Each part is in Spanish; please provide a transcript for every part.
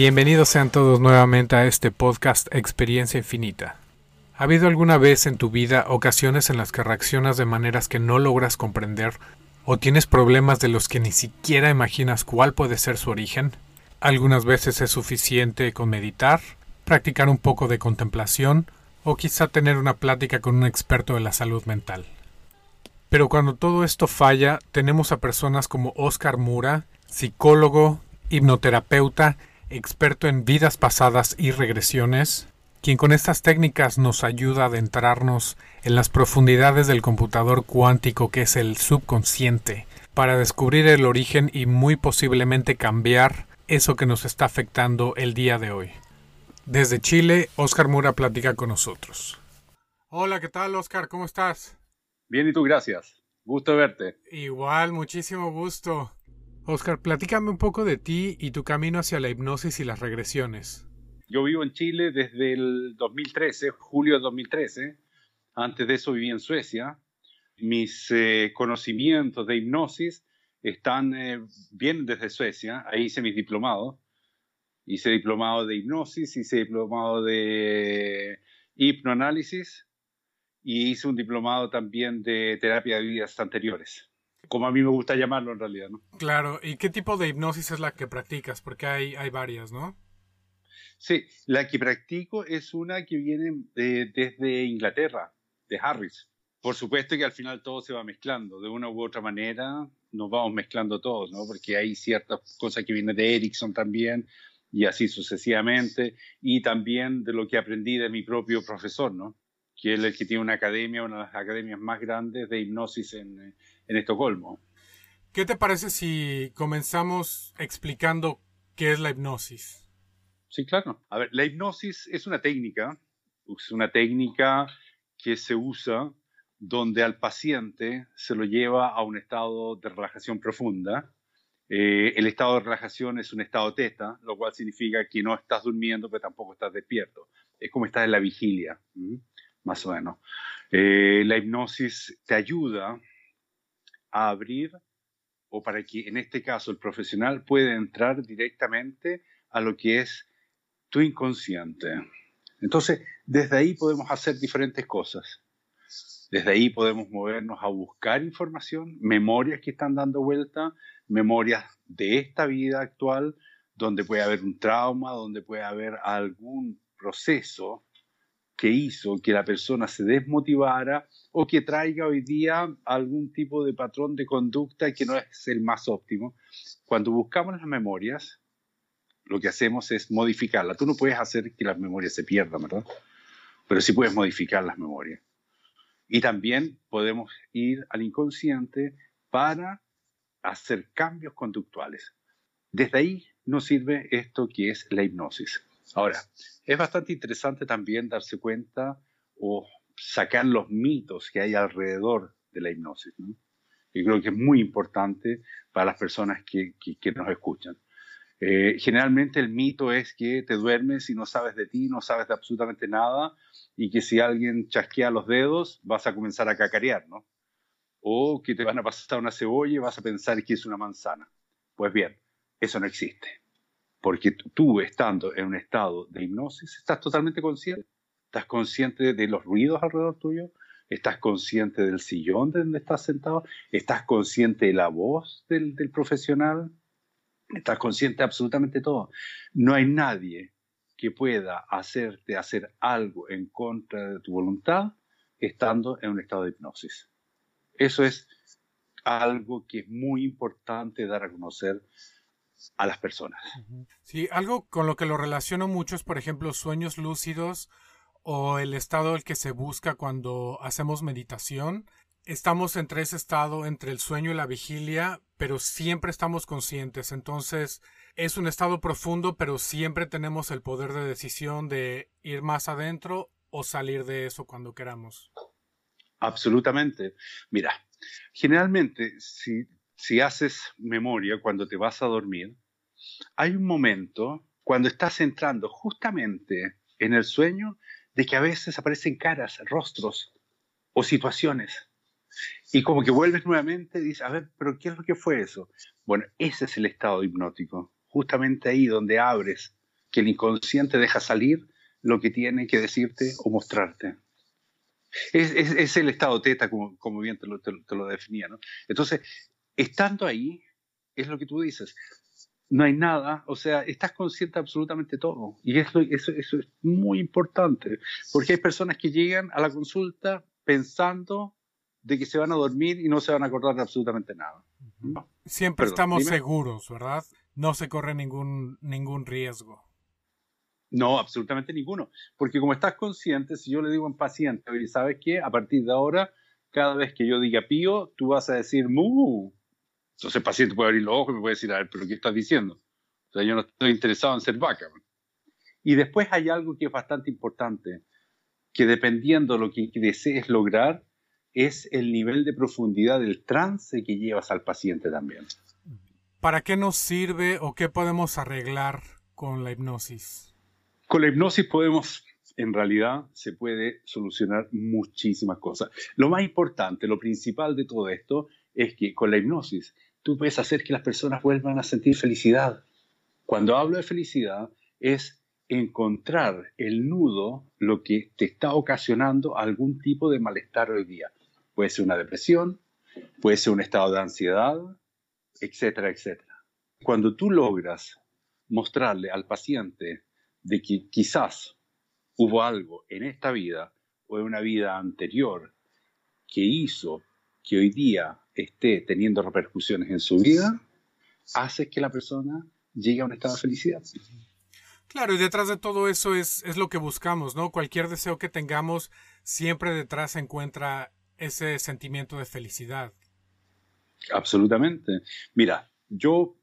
Bienvenidos sean todos nuevamente a este podcast Experiencia Infinita. ¿Ha habido alguna vez en tu vida ocasiones en las que reaccionas de maneras que no logras comprender o tienes problemas de los que ni siquiera imaginas cuál puede ser su origen? Algunas veces es suficiente con meditar, practicar un poco de contemplación o quizá tener una plática con un experto de la salud mental. Pero cuando todo esto falla, tenemos a personas como Oscar Mura, psicólogo, hipnoterapeuta experto en vidas pasadas y regresiones, quien con estas técnicas nos ayuda a adentrarnos en las profundidades del computador cuántico que es el subconsciente, para descubrir el origen y muy posiblemente cambiar eso que nos está afectando el día de hoy. Desde Chile, Oscar Mura platica con nosotros. Hola, ¿qué tal, Oscar? ¿Cómo estás? Bien, y tú, gracias. Gusto verte. Igual, muchísimo gusto. Oscar, platícame un poco de ti y tu camino hacia la hipnosis y las regresiones. Yo vivo en Chile desde el 2013, julio de 2013. Antes de eso viví en Suecia. Mis eh, conocimientos de hipnosis están eh, bien desde Suecia. Ahí hice mis diplomados. Hice diplomado de hipnosis, hice diplomado de hipnoanálisis y hice un diplomado también de terapia de vidas anteriores como a mí me gusta llamarlo en realidad, ¿no? Claro, ¿y qué tipo de hipnosis es la que practicas? Porque hay, hay varias, ¿no? Sí, la que practico es una que viene desde Inglaterra, de Harris. Por supuesto que al final todo se va mezclando, de una u otra manera nos vamos mezclando todos, ¿no? Porque hay ciertas cosas que vienen de Erickson también, y así sucesivamente, y también de lo que aprendí de mi propio profesor, ¿no? Que es el que tiene una academia, una de las academias más grandes de hipnosis en, en Estocolmo. ¿Qué te parece si comenzamos explicando qué es la hipnosis? Sí, claro. A ver, la hipnosis es una técnica, es una técnica que se usa donde al paciente se lo lleva a un estado de relajación profunda. Eh, el estado de relajación es un estado teta, lo cual significa que no estás durmiendo, pero tampoco estás despierto. Es como estar en la vigilia, más o menos. Eh, la hipnosis te ayuda a abrir o para que en este caso el profesional pueda entrar directamente a lo que es tu inconsciente. Entonces, desde ahí podemos hacer diferentes cosas. Desde ahí podemos movernos a buscar información, memorias que están dando vuelta, memorias de esta vida actual, donde puede haber un trauma, donde puede haber algún proceso que hizo que la persona se desmotivara o que traiga hoy día algún tipo de patrón de conducta que no es el más óptimo. Cuando buscamos las memorias, lo que hacemos es modificarlas. Tú no puedes hacer que las memorias se pierdan, ¿verdad? Pero sí puedes modificar las memorias. Y también podemos ir al inconsciente para hacer cambios conductuales. Desde ahí nos sirve esto que es la hipnosis. Ahora, es bastante interesante también darse cuenta o sacar los mitos que hay alrededor de la hipnosis. ¿no? Y creo que es muy importante para las personas que, nos escuchan. Eh, generalmente el mito es que te duermes y no sabes de ti, no sabes de absolutamente nada y que si alguien chasquea los dedos vas a comenzar a cacarear, ¿no? O que te van a pasar una cebolla y vas a pensar que es una manzana. Pues bien, eso no existe porque tú estando en un estado de hipnosis estás totalmente consciente. Estás consciente de los ruidos alrededor tuyo, estás consciente del sillón de donde estás sentado, estás consciente de la voz del, profesional, estás consciente de absolutamente todo. No hay nadie que pueda hacerte hacer algo en contra de tu voluntad estando en un estado de hipnosis. Eso es algo que es muy importante dar a conocer a las personas. Sí, algo con lo que lo relaciono mucho es, por ejemplo, sueños lúcidos o el estado el que se busca cuando hacemos meditación. Estamos entre ese estado, entre el sueño y la vigilia, pero siempre estamos conscientes. Entonces, es un estado profundo, pero siempre tenemos el poder de decisión de ir más adentro o salir de eso cuando queramos. Absolutamente. Mira, generalmente, si si haces memoria cuando te vas a dormir, hay un momento cuando estás entrando justamente en el sueño de que a veces aparecen caras, rostros o situaciones. Y como que vuelves nuevamente y dices, a ver, pero ¿qué es lo que fue eso? Bueno, ese es el estado hipnótico, justamente ahí donde abres que el inconsciente deja salir lo que tiene que decirte o mostrarte. Es, el estado teta, como, bien te lo, te, lo definía. ¿no? Entonces, estando ahí, es lo que tú dices. No hay nada, o sea, estás consciente de absolutamente todo. Y eso, eso, eso es muy importante, porque hay personas que llegan a la consulta pensando de que se van a dormir y no se van a acordar de absolutamente nada. Siempre estamos seguros, ¿verdad? No se corre ningún, ningún riesgo. No, absolutamente ninguno. Porque como estás consciente, si yo le digo a un paciente, ¿sabes qué? A partir de ahora, cada vez que yo diga pío, tú vas a decir mu. Entonces el paciente puede abrir los ojos y me puede decir, a ver, pero ¿qué estás diciendo? O sea, yo no estoy interesado en ser vaca. Y después hay algo que es bastante importante, que dependiendo de lo que desees lograr, es el nivel de profundidad del trance que llevas al paciente también. ¿Para qué nos sirve o qué podemos arreglar con la hipnosis? Con la hipnosis podemos, en realidad, se puede solucionar muchísimas cosas. Lo más importante, lo principal de todo esto, es que con la hipnosis tú puedes hacer que las personas vuelvan a sentir felicidad. Cuando hablo de felicidad, es encontrar el nudo, lo que te está ocasionando algún tipo de malestar hoy día. Puede ser una depresión, puede ser un estado de ansiedad, etcétera, etcétera. Cuando tú logras mostrarle al paciente de que quizás hubo algo en esta vida o en una vida anterior que hizo que hoy día esté teniendo repercusiones en su vida, hace que la persona llegue a un estado de felicidad. Claro, y detrás de todo eso es, es lo que buscamos, ¿no? Cualquier deseo que tengamos, siempre detrás se encuentra ese sentimiento de felicidad. Absolutamente. Mira, yo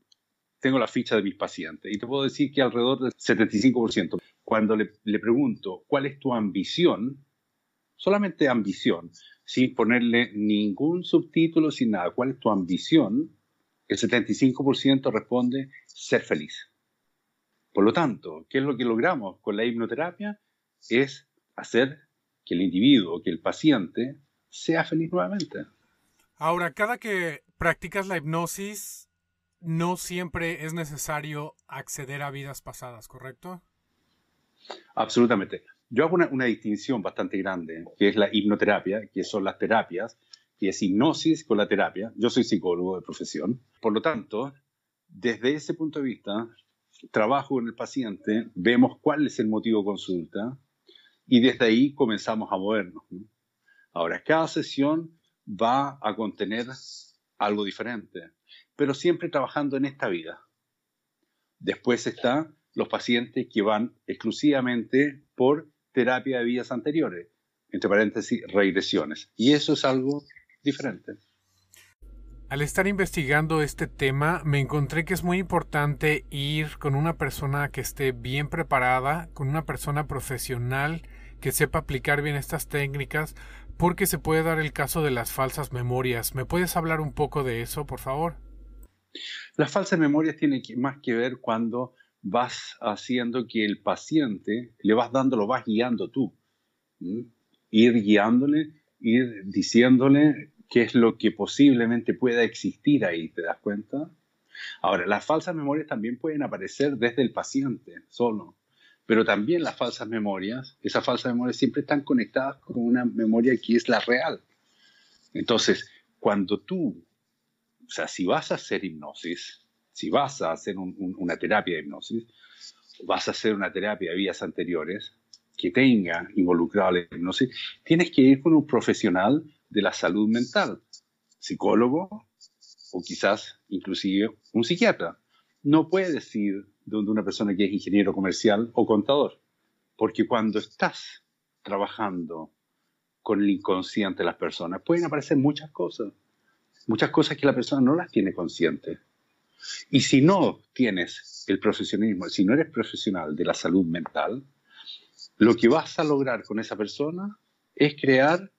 tengo la ficha de mis pacientes y te puedo decir que alrededor del 75%, cuando le, le pregunto cuál es tu ambición, solamente ambición, sin ponerle ningún subtítulo, sin nada, cuál es tu ambición, el 75% responde ser feliz. Por lo tanto, ¿qué es lo que logramos con la hipnoterapia? Es hacer que el individuo, que el paciente sea feliz nuevamente. Ahora, cada que practicas la hipnosis, no siempre es necesario acceder a vidas pasadas, ¿correcto? Absolutamente. Yo hago una, distinción bastante grande, que es la hipnoterapia, que son las terapias, que es hipnosis con la terapia. Yo soy psicólogo de profesión. Por lo tanto, desde ese punto de vista, trabajo con el paciente, vemos cuál es el motivo de consulta y desde ahí comenzamos a movernos. Ahora, cada sesión va a contener algo diferente, pero siempre trabajando en esta vida. Después están los pacientes que van exclusivamente por terapia de vidas anteriores, entre paréntesis, regresiones. Y eso es algo diferente. Al estar investigando este tema, me encontré que es muy importante ir con una persona que esté bien preparada, con una persona profesional que sepa aplicar bien estas técnicas, porque se puede dar el caso de las falsas memorias. ¿Me puedes hablar un poco de eso, por favor? Las falsas memorias tienen más que ver cuando vas haciendo que el paciente, le vas dando, lo vas guiando tú. Ir guiándole, ir diciéndole qué es lo que posiblemente pueda existir ahí, ¿te das cuenta? Ahora, las falsas memorias también pueden aparecer desde el paciente solo pero también las falsas memorias, esas falsas memorias siempre están conectadas con una memoria que es la real. Entonces, cuando tú, o sea, si vas a hacer hipnosis, si vas a hacer una terapia de hipnosis, vas a hacer una terapia de vidas anteriores que tenga involucrado la hipnosis, tienes que ir con un profesional de la salud mental, psicólogo o quizás inclusive un psiquiatra. No puedes ir de una persona que es ingeniero comercial o contador. Porque cuando estás trabajando con el inconsciente de las personas, pueden aparecer muchas cosas. Muchas cosas que la persona no las tiene consciente. Y si no tienes el profesionalismo, si no eres profesional de la salud mental, lo que vas a lograr con esa persona es crear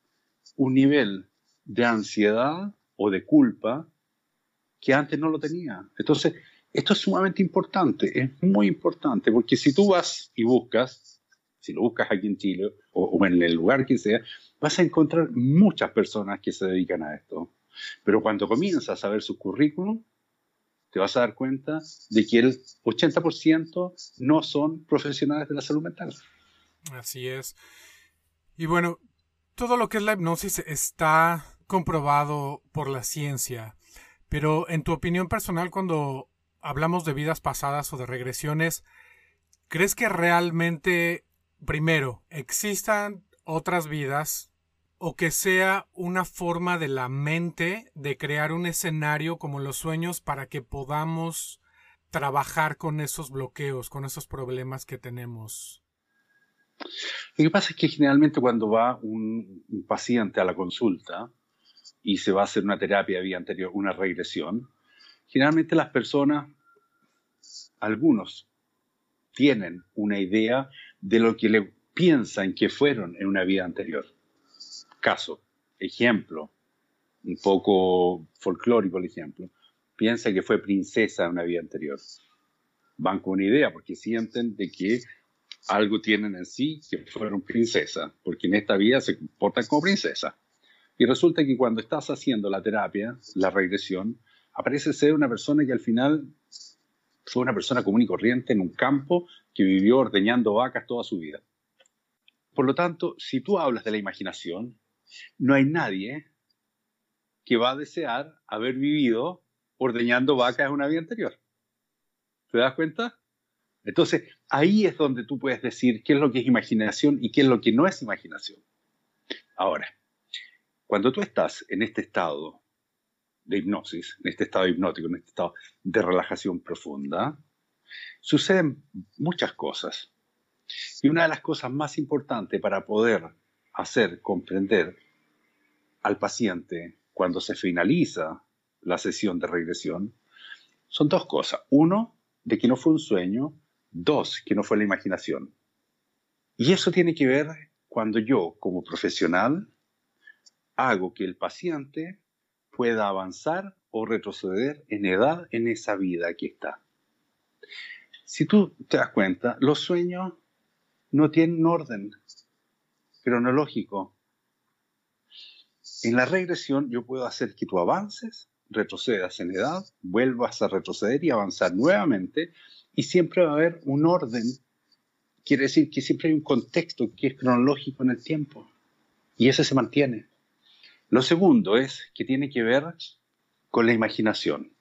un nivel de ansiedad o de culpa que antes no lo tenía. Entonces, esto es sumamente importante, es muy importante, porque si tú vas y buscas, si lo buscas aquí en Chile o, en el lugar que sea, vas a encontrar muchas personas que se dedican a esto. Pero cuando comienzas a ver su currículum, te vas a dar cuenta de que el 80% no son profesionales de la salud mental. Así es. Y bueno, todo lo que es la hipnosis está comprobado por la ciencia, pero en tu opinión personal, cuando hablamos de vidas pasadas o de regresiones, ¿crees que realmente, primero, existan otras vidas o que sea una forma de la mente de crear un escenario como los sueños para que podamos trabajar con esos bloqueos, con esos problemas que tenemos? Lo que pasa es que generalmente cuando va un, paciente a la consulta y se va a hacer una terapia vía anterior, una regresión, generalmente las personas, algunos, tienen una idea de lo que piensan que fueron en una vida anterior caso, ejemplo, un poco folclórico el ejemplo, piensa que fue princesa en una vida anterior. Van con una idea porque sienten de que algo tienen en sí que fueron princesa, porque en esta vida se comportan como princesa. Y resulta que cuando estás haciendo la terapia, la regresión, aparece ser una persona que al final fue una persona común y corriente en un campo que vivió ordeñando vacas toda su vida. Por lo tanto, si tú hablas de la imaginación, no hay nadie que va a desear haber vivido ordeñando vacas en una vida anterior. ¿Te das cuenta? Entonces, ahí es donde tú puedes decir qué es lo que es imaginación y qué es lo que no es imaginación. Ahora, cuando tú estás en este estado de hipnosis, en este estado hipnótico, en este estado de relajación profunda, suceden muchas cosas. Y una de las cosas más importantes para poder hacer comprender al paciente cuando se finaliza la sesión de regresión son dos cosas. Uno, de que no fue un sueño. Dos, que no fue la imaginación. Y eso tiene que ver cuando yo, como profesional, hago que el paciente pueda avanzar o retroceder en edad en esa vida que está. Si tú te das cuenta, los sueños no tienen orden cronológico. En la regresión yo puedo hacer que tú avances, retrocedas en edad, vuelvas a retroceder y avanzar nuevamente y siempre va a haber un orden. Quiere decir que siempre hay un contexto que es cronológico en el tiempo y ese se mantiene. Lo segundo es que tiene que ver con la imaginación.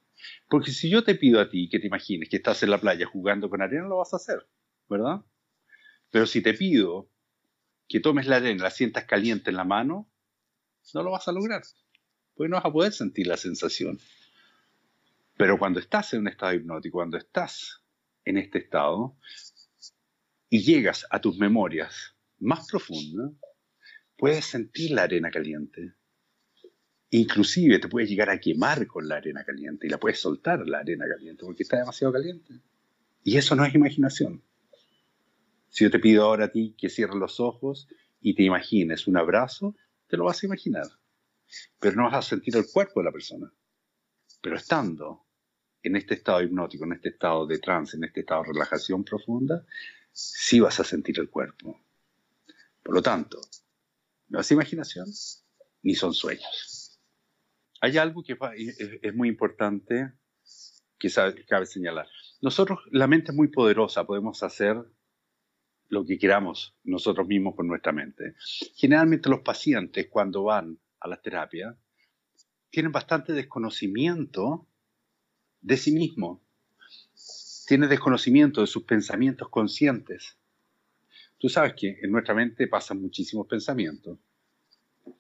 Porque si yo te pido a ti que te imagines que estás en la playa jugando con arena, lo vas a hacer, ¿verdad? Pero si te pido que tomes la arena, la sientas caliente en la mano, no lo vas a lograr, porque no vas a poder sentir la sensación. Pero cuando estás en un estado hipnótico, cuando estás en este estado y llegas a tus memorias más profundas, puedes sentir la arena caliente. Inclusive te puedes llegar a quemar con la arena caliente y la puedes soltar la arena caliente porque está demasiado caliente. Y eso no es imaginación. Si yo te pido ahora a ti que cierres los ojos y te imagines un abrazo, te lo vas a imaginar. Pero no vas a sentir el cuerpo de la persona. Pero estando en este estado hipnótico, en este estado de trance, en este estado de relajación profunda, sí vas a sentir el cuerpo. Por lo tanto, no es imaginación ni son sueños. Hay algo que es muy importante que cabe señalar. Nosotros, la mente es muy poderosa, podemos hacer lo que queramos nosotros mismos con nuestra mente. Generalmente los pacientes cuando van a la terapia tienen bastante desconocimiento de sí mismos, tienen desconocimiento de sus pensamientos conscientes. Tú sabes que en nuestra mente pasan muchísimos pensamientos.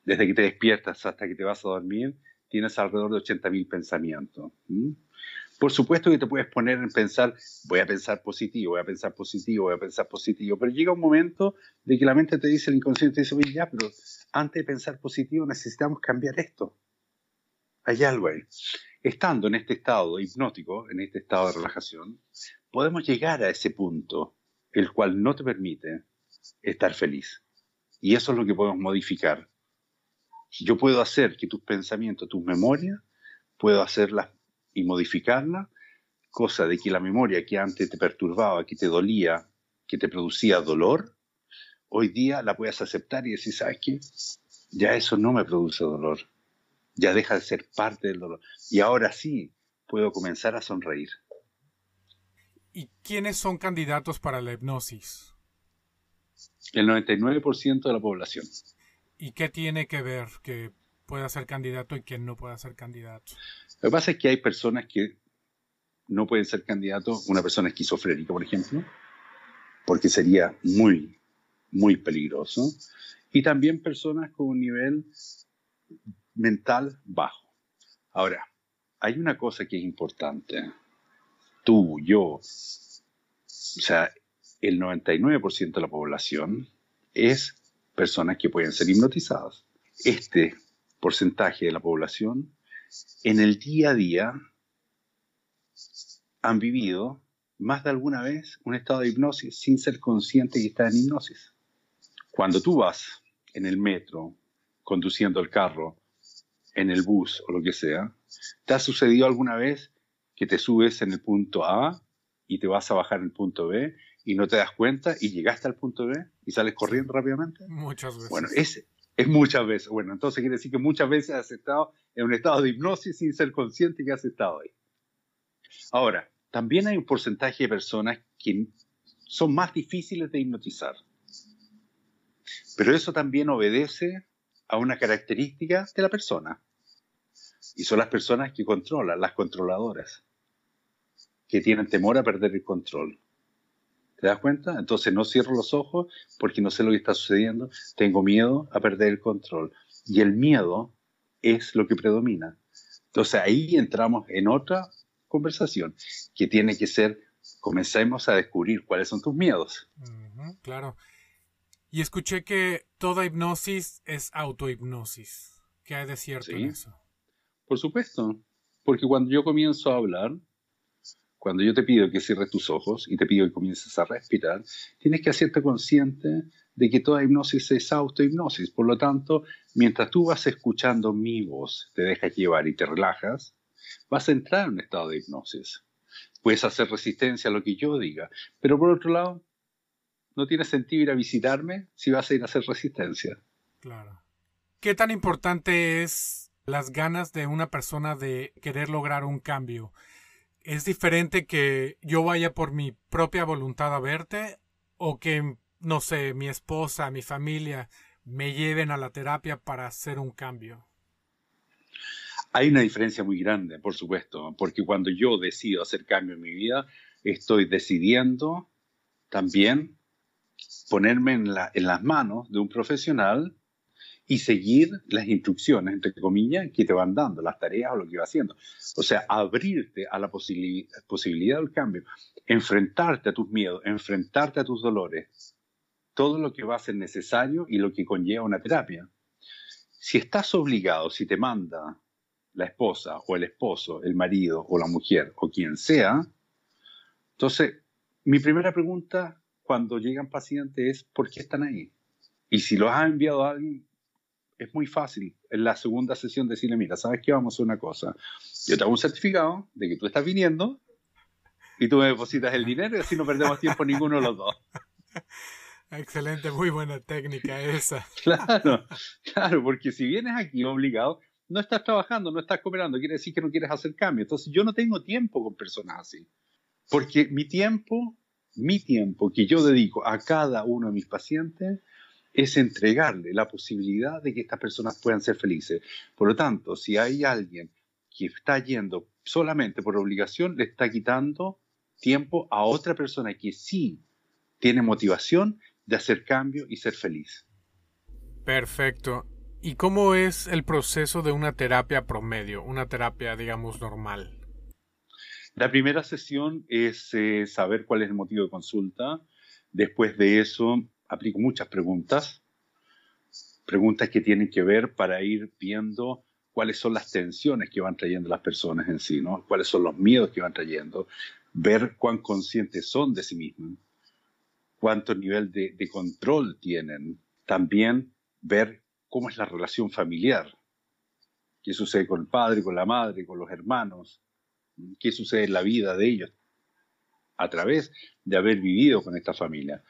Desde que te despiertas hasta que te vas a dormir, tienes alrededor de 80.000 pensamientos. Por supuesto que te puedes poner en pensar, voy a pensar positivo, voy a pensar positivo, voy a pensar positivo, pero llega un momento de que la mente te dice, el inconsciente dice, oye, ya, pero antes de pensar positivo necesitamos cambiar esto. Hay algo ahí. Estando en este estado hipnótico, en este estado de relajación, podemos llegar a ese punto, el cual no te permite estar feliz. Y eso es lo que podemos modificar. Yo puedo hacer que tus pensamientos, tus memorias, puedo hacerlas y modificarla, cosa de que la memoria que antes te perturbaba, que te dolía, que te producía dolor, hoy día la puedes aceptar y decir, ¿sabes qué? Ya eso no me produce dolor, ya deja de ser parte del dolor. Y ahora sí, puedo comenzar a sonreír. ¿Y quiénes son candidatos para la hipnosis? El 99% de la población. ¿Y qué tiene que ver que pueda ser candidato y quién no pueda ser candidato? Lo que pasa es que hay personas que no pueden ser candidatos, una persona esquizofrénica, por ejemplo, porque sería muy, muy peligroso, y también personas con un nivel mental bajo. Ahora, hay una cosa que es importante. Tú, yo, o sea, el 99% de la población es personas que pueden ser hipnotizadas. Este porcentaje de la población en el día a día han vivido más de alguna vez un estado de hipnosis sin ser consciente que está en hipnosis. Cuando tú vas en el metro, conduciendo el carro, en el bus o lo que sea, ¿te ha sucedido alguna vez que te subes en el punto A y te vas a bajar en el punto B y no te das cuenta y llegaste al punto B y sales corriendo rápidamente? Muchas veces. Bueno, es, es muchas veces. Bueno, entonces quiere decir que muchas veces has estado en un estado de hipnosis sin ser consciente que has estado ahí. Ahora, también hay un porcentaje de personas que son más difíciles de hipnotizar. Pero eso también obedece a una característica de la persona. Y son las personas que controlan, las controladoras, que tienen temor a perder el control. ¿Te das cuenta? Entonces no cierro los ojos porque no sé lo que está sucediendo. Tengo miedo a perder el control. Y el miedo es lo que predomina. Entonces ahí entramos en otra conversación que tiene que ser, comencemos a descubrir cuáles son tus miedos. claro. Y escuché que toda hipnosis es autohipnosis. ¿Qué hay de cierto en eso? Por supuesto. Porque cuando yo comienzo a hablar, cuando yo te pido que cierres tus ojos y te pido que comiences a respirar, tienes que hacerte consciente de que toda hipnosis es autohipnosis. Por lo tanto, mientras tú vas escuchando mi voz, te dejas llevar y te relajas, vas a entrar en un estado de hipnosis. Puedes hacer resistencia a lo que yo diga, pero por otro lado, no tiene sentido ir a visitarme si vas a ir a hacer resistencia. Claro. ¿Qué tan importante es las ganas de una persona de querer lograr un cambio? ¿Es diferente que yo vaya por mi propia voluntad a verte o que, no sé, mi esposa, mi familia me lleven a la terapia para hacer un cambio? Hay una diferencia muy grande, por supuesto, porque cuando yo decido hacer cambio en mi vida, estoy decidiendo también ponerme en, en las manos de un profesional y seguir las instrucciones, entre comillas, que te van dando, las tareas o lo que va haciendo. O sea, abrirte a la posibilidad del cambio, enfrentarte a tus miedos, enfrentarte a tus dolores, todo lo que va a ser necesario y lo que conlleva una terapia. Si estás obligado, si te manda la esposa o el esposo, el marido o la mujer o quien sea, entonces mi primera pregunta cuando llegan pacientes es ¿por qué están ahí? Y si los has enviado a alguien, es muy fácil en la segunda sesión decirle, mira, ¿sabes qué? Vamos a hacer una cosa. Yo te hago un certificado de que tú estás viniendo y tú me depositas el dinero y así no perdemos tiempo ninguno de los dos. Excelente, muy buena técnica esa. Claro, claro, porque si vienes aquí obligado, no estás trabajando, no estás cooperando, quiere decir que no quieres hacer cambio. Entonces yo no tengo tiempo con personas así, porque mi tiempo, mi tiempo que yo dedico a cada uno de mis pacientes es entregarle la posibilidad de que estas personas puedan ser felices. Por lo tanto, si hay alguien que está yendo solamente por obligación, le está quitando tiempo a otra persona que sí tiene motivación de hacer cambio y ser feliz. Perfecto. ¿Y cómo es el proceso de una terapia promedio, una terapia, digamos, normal? La primera sesión es eh, saber cuál es el motivo de consulta. Después de eso, aplico muchas preguntas, preguntas que tienen que ver para ir viendo cuáles son las tensiones que van trayendo las personas en sí, ¿no? cuáles son los miedos que van trayendo, ver cuán conscientes son de sí mismos, cuánto nivel de, de control tienen, también ver cómo es la relación familiar, qué sucede con el padre, con la madre, con los hermanos, qué sucede en la vida de ellos a través de haber vivido con esta familia.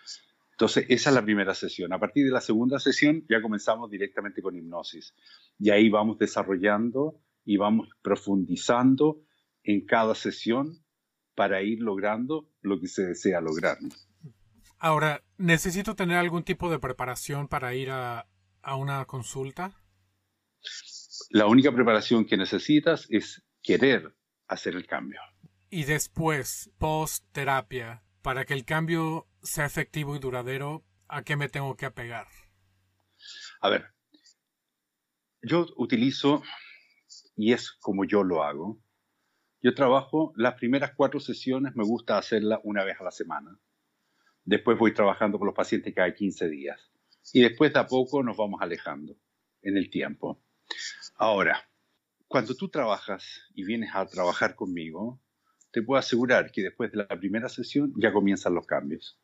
Entonces, esa es la primera sesión. A partir de la segunda sesión ya comenzamos directamente con hipnosis. Y ahí vamos desarrollando y vamos profundizando en cada sesión para ir logrando lo que se desea lograr. Ahora, ¿necesito tener algún tipo de preparación para ir a, a una consulta? La única preparación que necesitas es querer hacer el cambio. Y después, post terapia, para que el cambio sea efectivo y duradero, ¿a qué me tengo que apegar? A ver, yo utilizo, y es como yo lo hago, yo trabajo las primeras cuatro sesiones, me gusta hacerla una vez a la semana. Después voy trabajando con los pacientes cada 15 días. Y después de a poco nos vamos alejando en el tiempo. Ahora, cuando tú trabajas y vienes a trabajar conmigo, te puedo asegurar que después de la primera sesión ya comienzan los cambios.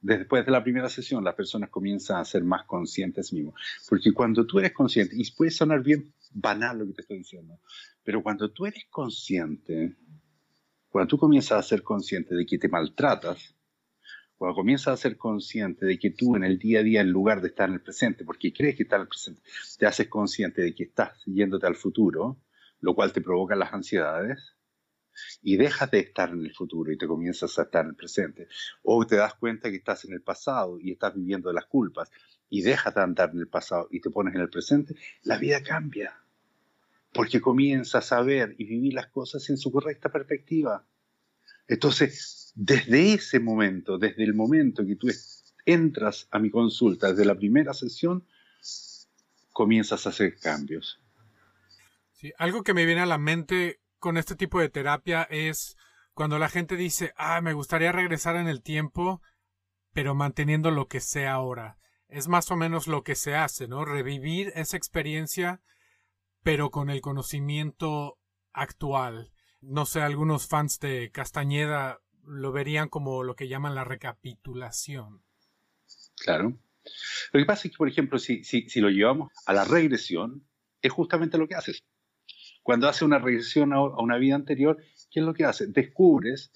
Después de la primera sesión, las personas comienzan a ser más conscientes mismos. Porque cuando tú eres consciente, y puede sonar bien banal lo que te estoy diciendo, pero cuando tú eres consciente, cuando tú comienzas a ser consciente de que te maltratas, cuando comienzas a ser consciente de que tú en el día a día, en lugar de estar en el presente, porque crees que estás en el presente, te haces consciente de que estás yéndote al futuro, lo cual te provoca las ansiedades, y dejas de estar en el futuro y te comienzas a estar en el presente. O te das cuenta que estás en el pasado y estás viviendo las culpas y dejas de andar en el pasado y te pones en el presente, la vida cambia. Porque comienzas a ver y vivir las cosas en su correcta perspectiva. Entonces, desde ese momento, desde el momento que tú entras a mi consulta, desde la primera sesión, comienzas a hacer cambios. Sí, algo que me viene a la mente con este tipo de terapia es cuando la gente dice, ah, me gustaría regresar en el tiempo, pero manteniendo lo que sé ahora. Es más o menos lo que se hace, ¿no? Revivir esa experiencia, pero con el conocimiento actual. No sé, algunos fans de Castañeda lo verían como lo que llaman la recapitulación. Claro. Lo que pasa es que, por ejemplo, si, si, si lo llevamos a la regresión, es justamente lo que haces. Cuando hace una regresión a una vida anterior, ¿qué es lo que hace? Descubres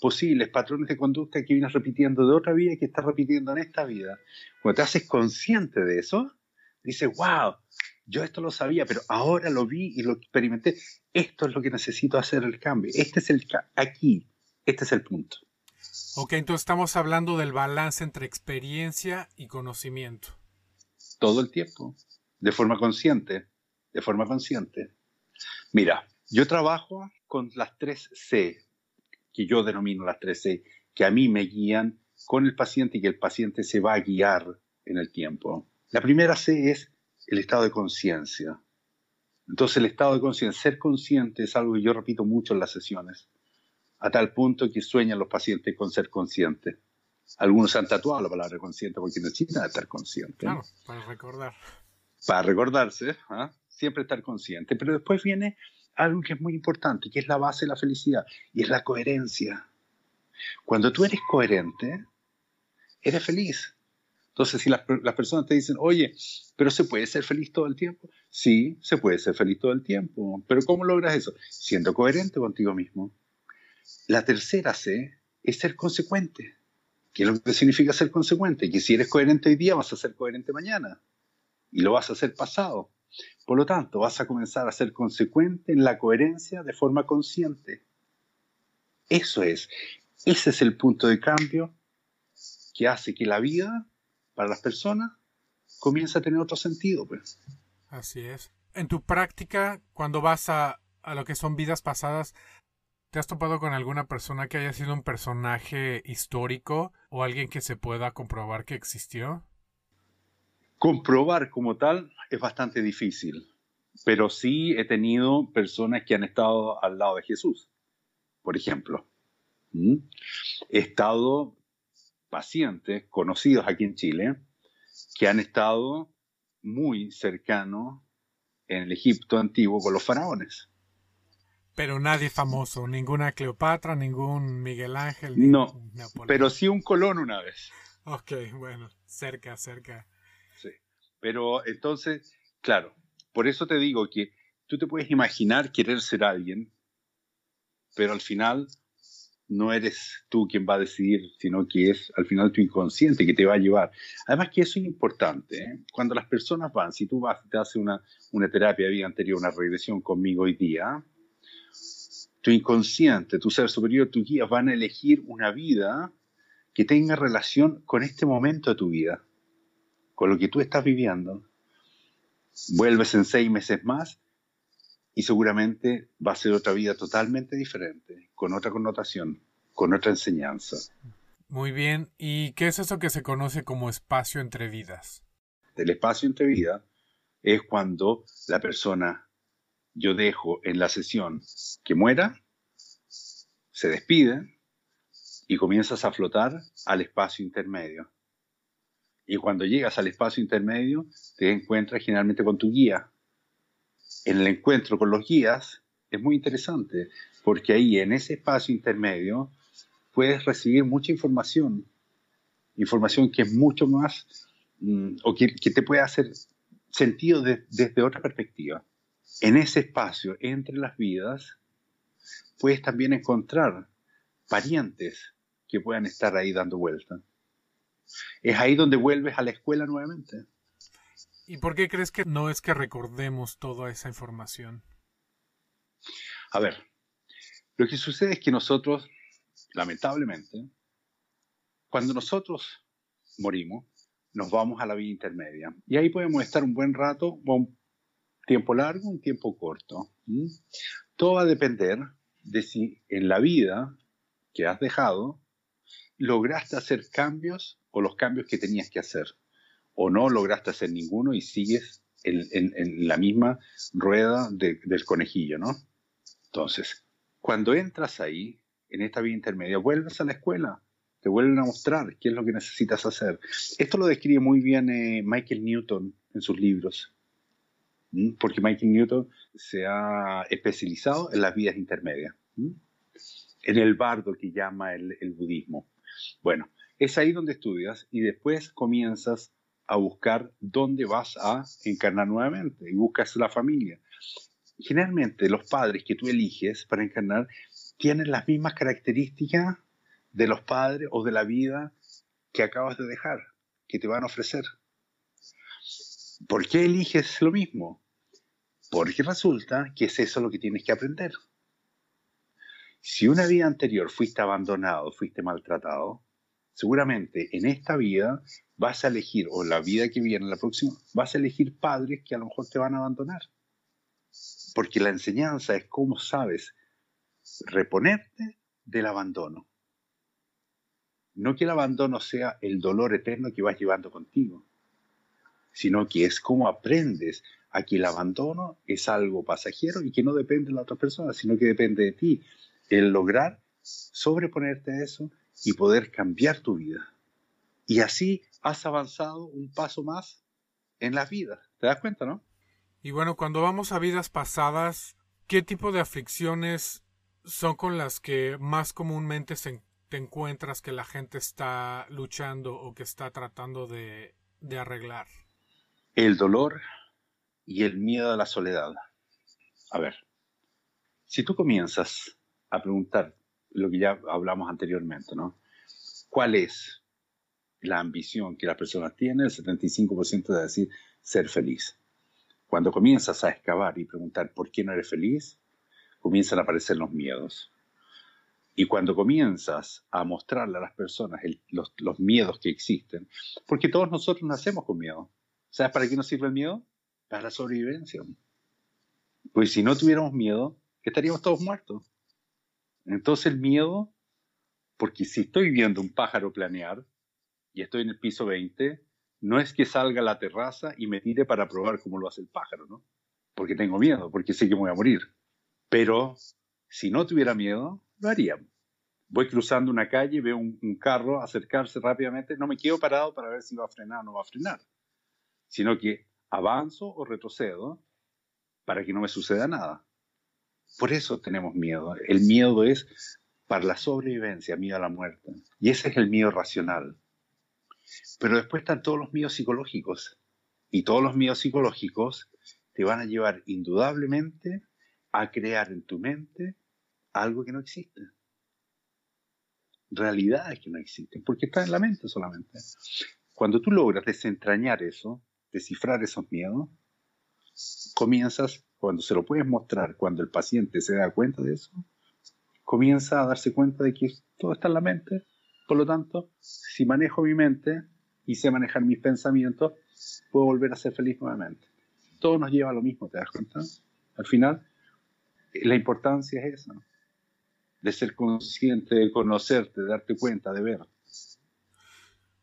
posibles patrones de conducta que vienes repitiendo de otra vida y que estás repitiendo en esta vida. Cuando te haces consciente de eso, dices, wow, yo esto lo sabía, pero ahora lo vi y lo experimenté. Esto es lo que necesito hacer el cambio. Este es el aquí, este es el punto. Ok, entonces estamos hablando del balance entre experiencia y conocimiento. Todo el tiempo, de forma consciente, de forma consciente. Mira, yo trabajo con las tres C, que yo denomino las tres C, que a mí me guían con el paciente y que el paciente se va a guiar en el tiempo. La primera C es el estado de conciencia. Entonces el estado de conciencia, ser consciente es algo que yo repito mucho en las sesiones, a tal punto que sueñan los pacientes con ser consciente. Algunos han tatuado la palabra consciente porque necesitan estar conscientes. Claro, para recordar. Para recordarse, ¿ah? Siempre estar consciente. Pero después viene algo que es muy importante, que es la base de la felicidad, y es la coherencia. Cuando tú eres coherente, eres feliz. Entonces, si las, personas te dicen, oye, pero se puede ser feliz todo el tiempo, sí, se puede ser feliz todo el tiempo, pero ¿cómo logras eso? Siendo coherente contigo mismo. La tercera C es ser consecuente. ¿Qué es lo que significa ser consecuente? Que si eres coherente hoy día, vas a ser coherente mañana y lo vas a hacer pasado. Por lo tanto, vas a comenzar a ser consecuente en la coherencia de forma consciente. Eso es, ese es el punto de cambio que hace que la vida para las personas comience a tener otro sentido. Pues. Así es. En tu práctica, cuando vas a, a lo que son vidas pasadas, ¿te has topado con alguna persona que haya sido un personaje histórico o alguien que se pueda comprobar que existió? Comprobar como tal es bastante difícil, pero sí he tenido personas que han estado al lado de Jesús, por ejemplo. ¿Mm? He estado pacientes conocidos aquí en Chile que han estado muy cercanos en el Egipto antiguo con los faraones. Pero nadie famoso, ninguna Cleopatra, ningún Miguel Ángel. No, pero sí un Colón una vez. Ok, bueno, cerca, cerca. Pero entonces, claro, por eso te digo que tú te puedes imaginar querer ser alguien, pero al final no eres tú quien va a decidir, sino que es al final tu inconsciente que te va a llevar. Además que eso es importante. ¿eh? Cuando las personas van, si tú vas te haces una, una terapia de vida anterior, una regresión conmigo hoy día, tu inconsciente, tu ser superior, tu guía van a elegir una vida que tenga relación con este momento de tu vida, con lo que tú estás viviendo. Vuelves en seis meses más y seguramente va a ser otra vida totalmente diferente, con otra connotación, con otra enseñanza. Muy bien, ¿y qué es eso que se conoce como espacio entre vidas? El espacio entre vidas es cuando la persona, yo dejo en la sesión que muera, se despide y comienzas a flotar al espacio intermedio. Y cuando llegas al espacio intermedio, te encuentras generalmente con tu guía, en el encuentro con los guías es muy interesante, porque ahí en ese espacio intermedio puedes recibir mucha información, información que es mucho más, mm, o que, te puede hacer sentido desde otra perspectiva. En ese espacio entre las vidas, puedes también encontrar parientes que puedan estar ahí dando vuelta. Es ahí donde vuelves a la escuela nuevamente. ¿Y por qué crees que no es que recordemos toda esa información? A ver, lo que sucede es que nosotros, lamentablemente, cuando nosotros morimos, nos vamos a la vida intermedia. Y ahí podemos estar un buen rato, un tiempo largo, un tiempo corto. Todo va a depender de si en la vida que has dejado lograste hacer cambios o los cambios que tenías que hacer o no lograste hacer ninguno y sigues en, la misma rueda del conejillo, ¿no? Entonces, cuando entras ahí, en esta vía intermedia, vuelves a la escuela, te vuelven a mostrar qué es lo que necesitas hacer. Esto lo describe muy bien eh, Michael Newton en sus libros, porque Michael Newton se ha especializado en las vías intermedias, en el bardo que llama el, el budismo. Bueno, es ahí donde estudias y después comienzas a buscar dónde vas a encarnar nuevamente y buscas la familia. Generalmente los padres que tú eliges para encarnar tienen las mismas características de los padres o de la vida que acabas de dejar, que te van a ofrecer. ¿Por qué eliges lo mismo? Porque resulta que es eso lo que tienes que aprender. Si una vida anterior fuiste abandonado, fuiste maltratado, seguramente en esta vida vas a elegir, o la vida que viene, la próxima, vas a elegir padres que a lo mejor te van a abandonar. Porque la enseñanza es cómo sabes reponerte del abandono. No que el abandono sea el dolor eterno que vas llevando contigo, sino que es cómo aprendes a que el abandono es algo pasajero y que no depende de la otra persona, sino que depende de ti. El lograr sobreponerte a eso y poder cambiar tu vida. Y así has avanzado un paso más en la vida. ¿Te das cuenta, no? Y bueno, cuando vamos a vidas pasadas, ¿qué tipo de aflicciones son con las que más comúnmente te encuentras que la gente está luchando o que está tratando de, de arreglar? El dolor y el miedo a la soledad. A ver, si tú comienzas a preguntar lo que ya hablamos anteriormente, ¿no? ¿Cuál es la ambición que las personas tienen, el 75% de decir ser feliz. Cuando comienzas a excavar y preguntar por qué no eres feliz, comienzan a aparecer los miedos. Y cuando comienzas a mostrarle a las personas los, miedos que existen, porque todos nosotros nacemos con miedo. ¿Sabes para qué nos sirve el miedo? Para la sobrevivencia. Pues si no tuviéramos miedo, estaríamos todos muertos. Entonces el miedo, porque si estoy viendo un pájaro planear, y estoy en el piso 20, no es que salga a la terraza y me tire para probar cómo lo hace el pájaro, ¿no? Porque tengo miedo, porque sé que voy a morir. Pero si no tuviera miedo, lo haría. Voy cruzando una calle, veo un, carro acercarse rápidamente, no me quedo parado para ver si va a frenar o no va a frenar, sino que avanzo o retrocedo para que no me suceda nada. Por eso tenemos miedo. El miedo es para la sobrevivencia, miedo a la muerte. Y ese es el miedo racional. Pero después están todos los miedos psicológicos. Y todos los miedos psicológicos te van a llevar indudablemente a crear en tu mente algo que no existe. Realidades que no existen, porque está en la mente solamente. Cuando tú logras desentrañar eso, descifrar esos miedos, comienzas, cuando se lo puedes mostrar, cuando el paciente se da cuenta de eso, comienza a darse cuenta de que todo está en la mente. Por lo tanto, si manejo mi mente y sé manejar mis pensamientos, puedo volver a ser feliz nuevamente. Todo nos lleva a lo mismo, ¿te das cuenta? Al final, la importancia es esa, de ser consciente, de conocerte, de darte cuenta, de ver.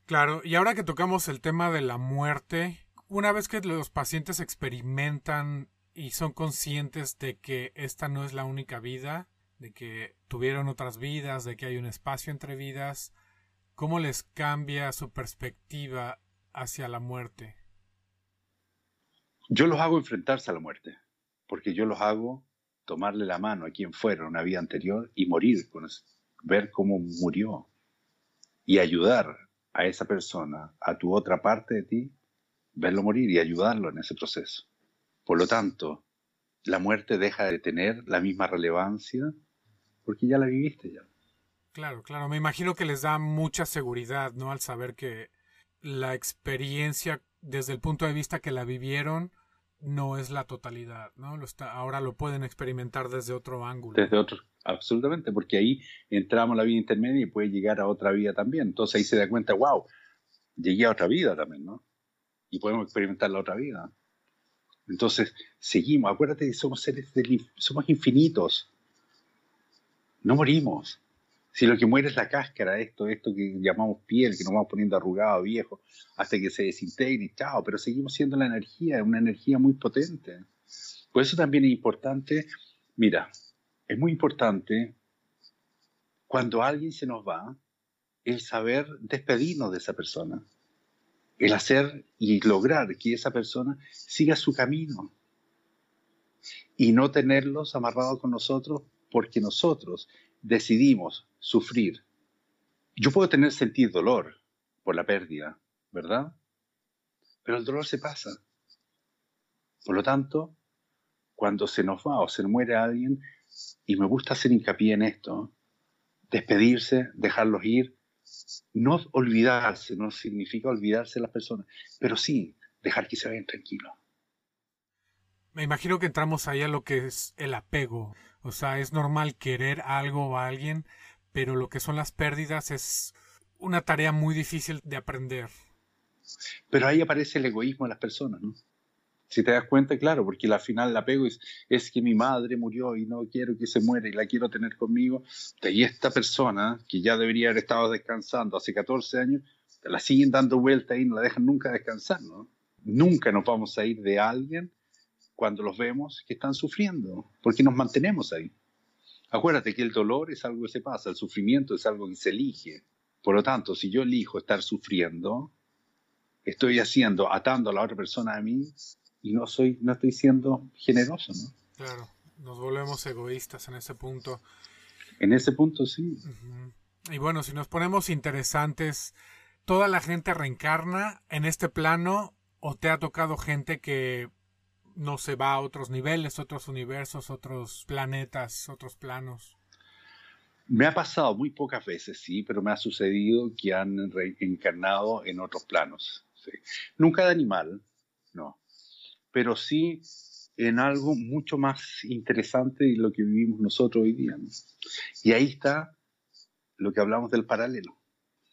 Claro, y ahora que tocamos el tema de la muerte, una vez que los pacientes experimentan y son conscientes de que esta no es la única vida, de que tuvieron otras vidas, de que hay un espacio entre vidas, ¿cómo les cambia su perspectiva hacia la muerte? Yo los hago enfrentarse a la muerte, porque yo los hago tomarle la mano a quien fuera una vida anterior y morir, ver cómo murió y ayudar a esa persona, a tu otra parte de ti, verlo morir y ayudarlo en ese proceso. Por lo tanto, la muerte deja de tener la misma relevancia porque ya la viviste ya. Claro, claro. Me imagino que les da mucha seguridad, ¿no? Al saber que la experiencia desde el punto de vista que la vivieron no es la totalidad, ¿no? Lo está, ahora lo pueden experimentar desde otro ángulo. Desde otro, absolutamente, porque ahí entramos a la vida intermedia y puede llegar a otra vida también. Entonces ahí se da cuenta, wow, llegué a otra vida también, ¿no? Y podemos experimentar la otra vida. Entonces, seguimos. Acuérdate que somos seres somos infinitos. No morimos. Si lo que muere es la cáscara, esto, esto que llamamos piel, que nos vamos poniendo arrugado, viejo, hasta que se desintegre chao, pero seguimos siendo la energía, una energía muy potente. Por eso también es importante, mira, es muy importante cuando alguien se nos va, el saber despedirnos de esa persona, el hacer y lograr que esa persona siga su camino y no tenerlos amarrados con nosotros porque nosotros decidimos sufrir. Yo puedo tener sentir dolor por la pérdida, ¿verdad? Pero el dolor se pasa. Por lo tanto, cuando se nos va o se muere alguien, y me gusta hacer hincapié en esto, despedirse, dejarlos ir, no olvidarse, no significa olvidarse de las personas, pero sí dejar que se vayan tranquilos. Me imagino que entramos ahí a lo que es el apego. O sea, es normal querer algo o a alguien, pero lo que son las pérdidas es una tarea muy difícil de aprender. Pero ahí aparece el egoísmo de las personas, ¿no? Si te das cuenta, claro, porque al final el apego es, que mi madre murió y no quiero que se muera y la quiero tener conmigo. Y esta persona, que ya debería haber estado descansando hace 14 años, la siguen dando vuelta y no la dejan nunca descansar, ¿no? Nunca nos vamos a ir de alguien cuando los vemos que están sufriendo, porque nos mantenemos ahí. Acuérdate que el dolor es algo que se pasa, el sufrimiento es algo que se elige. Por lo tanto, si yo elijo estar sufriendo, estoy haciendo, atando a la otra persona a mí y no soy, no estoy siendo generoso, ¿no? Claro, nos volvemos egoístas en ese punto. En ese punto sí. Y bueno, si nos ponemos interesantes, ¿toda la gente reencarna en este plano o te ha tocado gente que no se va a otros niveles, otros universos, otros planetas, otros planos. Me ha pasado muy pocas veces, sí, pero me ha sucedido que han reencarnado en otros planos. Nunca de animal, no, pero sí en algo mucho más interesante de lo que vivimos nosotros hoy día. Y ahí está lo que hablamos del paralelo,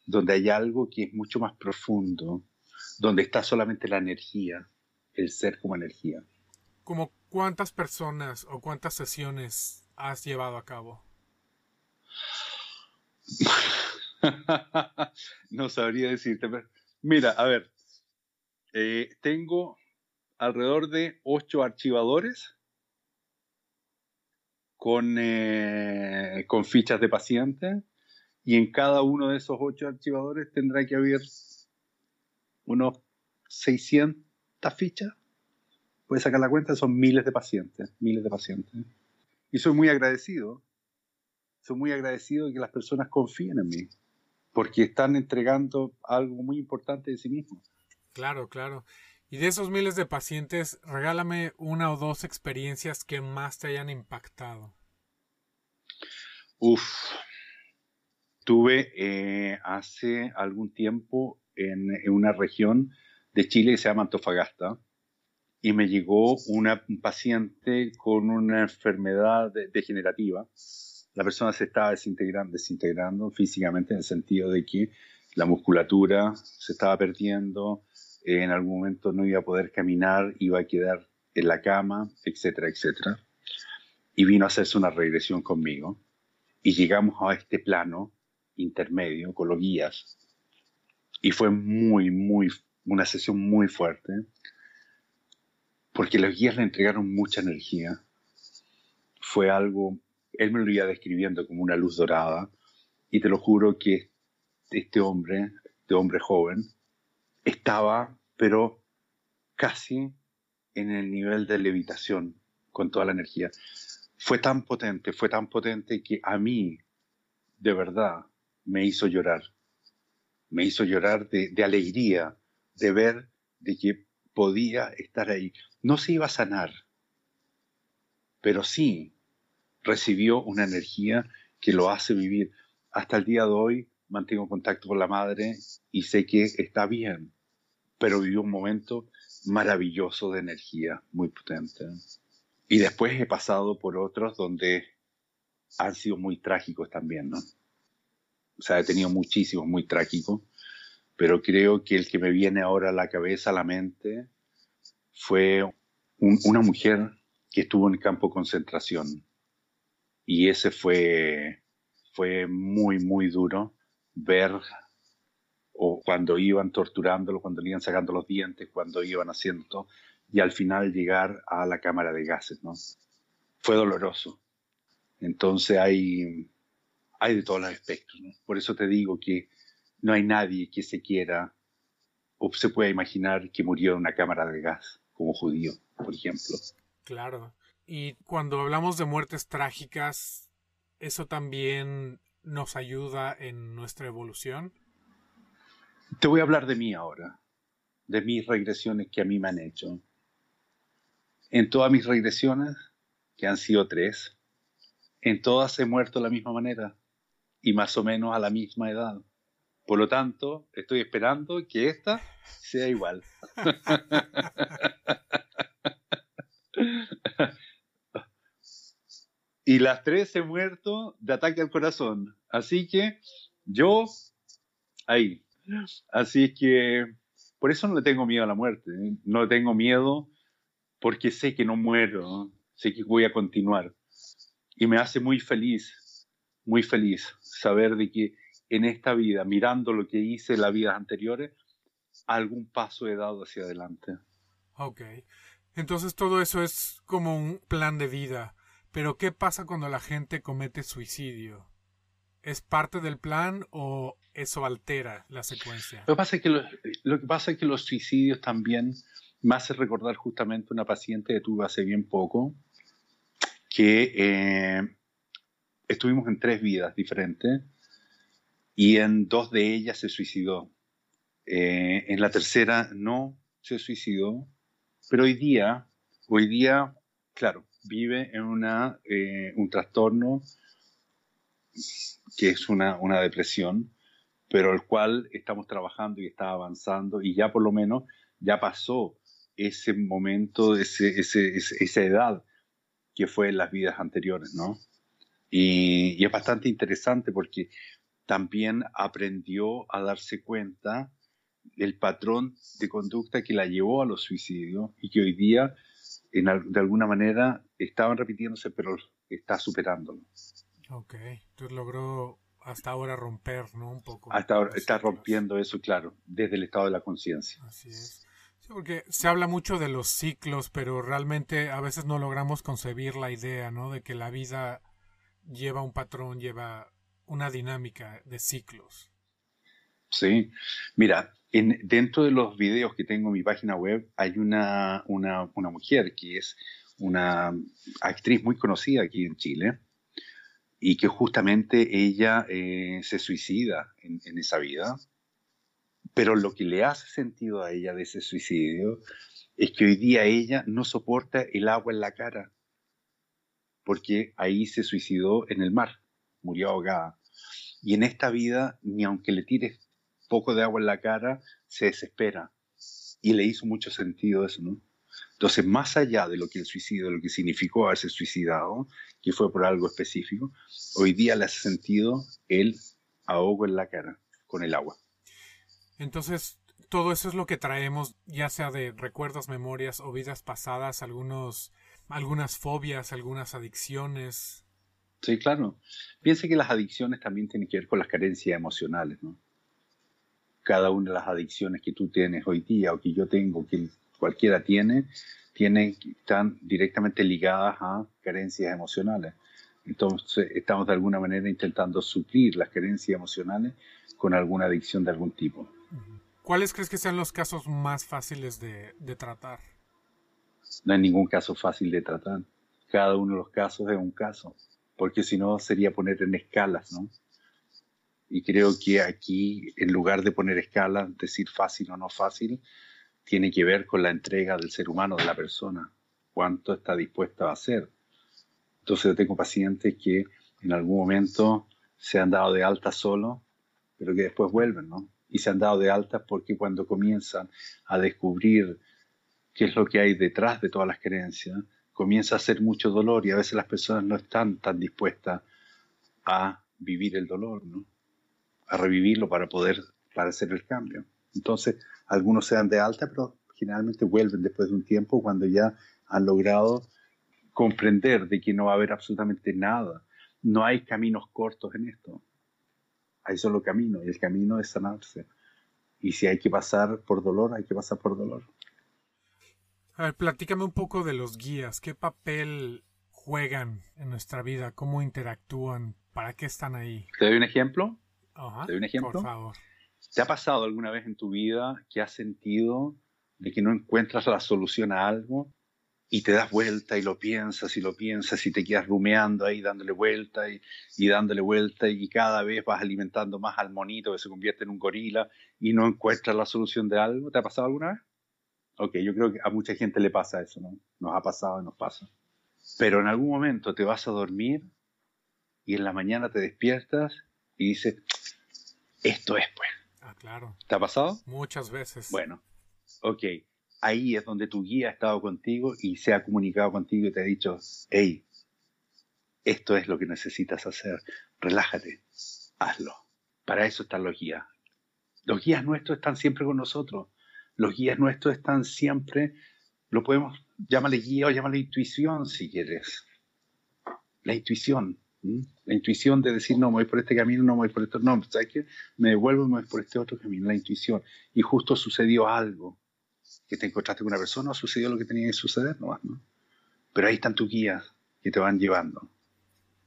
donde hay algo que es mucho más profundo, donde está solamente la energía, el ser como energía. ¿Como cuántas personas o cuántas sesiones has llevado a cabo? no sabría decirte, pero mira, a ver, eh, tengo alrededor de ocho archivadores con, eh, con fichas de paciente y en cada uno de esos ocho archivadores tendrá que haber unos 600 fichas puedes sacar la cuenta, son miles de pacientes, miles de pacientes. Y soy muy agradecido, soy muy agradecido de que las personas confíen en mí, porque están entregando algo muy importante de sí mismos. Claro, claro. Y de esos miles de pacientes, regálame una o dos experiencias que más te hayan impactado. Uf, tuve eh, hace algún tiempo en, una región de Chile que se llama Antofagasta, y me llegó una paciente con una enfermedad degenerativa, la persona se estaba desintegrando, desintegrando físicamente en el sentido de que la musculatura se estaba perdiendo, en algún momento no iba a poder caminar, iba a quedar en la cama, etcétera, etcétera. Y vino a hacerse una regresión conmigo. Y llegamos a este plano intermedio con los guías. Y fue muy, muy, una sesión muy fuerte, porque los guías le entregaron mucha energía. Fue algo, él me lo iba describiendo como una luz dorada, y te lo juro que este hombre, este hombre joven, estaba, pero casi en el nivel de levitación con toda la energía. Fue tan potente, fue tan potente que a mí, de verdad, me hizo llorar. Me hizo llorar de, alegría, de ver de que podía estar ahí. No se iba a sanar, pero sí recibió una energía que lo hace vivir. Hasta el día de hoy mantengo contacto con la madre y sé que está bien, pero vivió un momento maravilloso de energía, muy potente. Y después he pasado por otros donde han sido muy trágicos también, ¿no? O sea, he tenido muchísimos muy trágicos, pero creo que el que me viene ahora a la cabeza, a la mente, fue una mujer que estuvo en campo de concentración. Y ese fue, fue muy, muy duro ver o cuando iban torturándolo, cuando le iban sacando los dientes, cuando iban haciendo y al final llegar a la cámara de gases, ¿no? Fue doloroso. Entonces hay, hay de todos los aspectos, ¿no? Por eso te digo que no hay nadie que se quiera o se pueda imaginar que murió en una cámara de gas, como judío, por ejemplo. Claro. Y cuando hablamos de muertes trágicas, ¿eso también nos ayuda en nuestra evolución? Te voy a hablar de mí ahora, de mis regresiones que a mí me han hecho. En todas mis regresiones, que han sido tres, en todas he muerto de la misma manera y más o menos a la misma edad. Por lo tanto, estoy esperando que esta sea igual. y las tres he muerto de ataque al corazón. Así que yo, ahí, Así que por eso no le tengo miedo a la muerte. ¿eh? No le tengo miedo porque sé que no muero, sé que voy a continuar. Y me hace muy feliz, muy feliz saber de que en esta vida, mirando lo que hice en las vidas anteriores, algún paso he dado hacia adelante. Ok. Entonces todo eso es como un plan de vida. Pero ¿qué pasa cuando la gente comete suicidio? ¿Es parte del plan o eso altera la secuencia? Lo que pasa es que, lo, que, pasa es que los suicidios también me hace recordar justamente una paciente que tuve hace bien poco, que eh, estuvimos en tres vidas diferentes y en dos de ellas se suicidó. Eh, en la tercera no se suicidó, pero hoy día, hoy día, claro, vive en una, eh, un trastorno que es una, una depresión, pero el cual estamos trabajando y está avanzando y ya por lo menos ya pasó ese momento, ese, ese, esa edad que fue en las vidas anteriores, ¿no? Y, y, es bastante interesante porque también aprendió a darse cuenta del patrón de conducta que la llevó a los suicidios y que hoy día, de alguna manera, estaban repitiéndose, pero está superándolo. Ok, entonces logró hasta ahora romper, ¿no? Un poco. Hasta ahora está rompiendo eso, claro, desde el estado de la conciencia. Así es. Sí, porque se habla mucho de los ciclos, pero realmente a veces no logramos concebir la idea, ¿no? De que la vida lleva un patrón, lleva una dinámica de ciclos. Sí, mira, en, dentro de los videos que tengo en mi página web hay una, una, una mujer que es una actriz muy conocida aquí en Chile, y que justamente ella eh, se suicida en, esa vida. Pero lo que le hace sentido a ella de ese suicidio es que hoy día ella no soporta el agua en la cara, porque ahí se suicidó en el mar, murió ahogada. Y en esta vida, ni aunque le tires poco de agua en la cara, se desespera. Y le hizo mucho sentido eso, ¿no? Entonces, más allá de lo que el suicidio, lo que significó haberse suicidado, que fue por algo específico, hoy día le hace sentido el ahogo en la cara con el agua. Entonces, todo eso es lo que traemos, ya sea de recuerdos, memorias o vidas pasadas, algunos, algunas fobias, algunas adicciones. Sí, claro. Piense que las adicciones también tienen que ver con las carencias emocionales, ¿no? Cada una de las adicciones que tú tienes hoy día o que yo tengo, que cualquiera tiene, tiene, están directamente ligadas a carencias emocionales. Entonces, estamos de alguna manera intentando suplir las carencias emocionales con alguna adicción de algún tipo. ¿Cuáles crees que sean los casos más fáciles de, tratar? No hay ningún caso fácil de tratar. Cada uno de los casos es un caso, porque si no sería poner en escalas, ¿no? Y creo que aquí, en lugar de poner escalas, decir fácil o no fácil, tiene que ver con la entrega del ser humano, de la persona, cuánto está dispuesto a hacer. Entonces yo tengo pacientes que en algún momento se han dado de alta solo, pero que después vuelven, ¿no? y se han dado de alta porque cuando comienzan a descubrir qué es lo que hay detrás de todas las creencias, comienza a ser mucho dolor y a veces las personas no están tan dispuestas a vivir el dolor, ¿no? a revivirlo para poder para hacer el cambio. Entonces, algunos se dan de alta, pero generalmente vuelven después de un tiempo cuando ya han logrado comprender de que no va a haber absolutamente nada. No hay caminos cortos en esto hay solo camino y el camino es sanarse. Y si hay que pasar por dolor, hay que pasar por dolor. A ver, platícame un poco de los guías. ¿Qué papel juegan en nuestra vida? ¿Cómo interactúan? ¿Para qué están ahí? ¿Te doy un ejemplo? ¿Te doy un ejemplo? Por favor. ¿Te ha pasado alguna vez en tu vida que has sentido de que no encuentras la solución a algo y te das vuelta y lo piensas y lo piensas y te quedas rumeando ahí dándole vuelta y, y, dándole vuelta y cada vez vas alimentando más al monito que se convierte en un gorila y no encuentras la solución de algo. ¿Te ha pasado alguna vez? Ok, yo creo que a mucha gente le pasa eso, ¿no? Nos ha pasado y nos pasa. Pero en algún momento te vas a dormir y en la mañana te despiertas y dices, esto es pues. Ah, claro. ¿Te ha pasado? Muchas veces. Bueno, ok ahí es donde tu guía ha estado contigo y se ha comunicado contigo y te ha dicho, hey, esto es lo que necesitas hacer, relájate, hazlo. Para eso están los guías. Los guías nuestros están siempre con nosotros. Los guías nuestros están siempre, lo podemos, llámale guía o llámale intuición si quieres. La intuición. La intuición de decir, no, me voy por este camino, no me voy por este, no, ¿sabes qué? Me devuelvo y me voy por este otro camino, la intuición. Y justo sucedió algo que te encontraste con una persona o sucedió lo que tenía que suceder nomás, ¿no? Pero ahí están tus guías que te van llevando.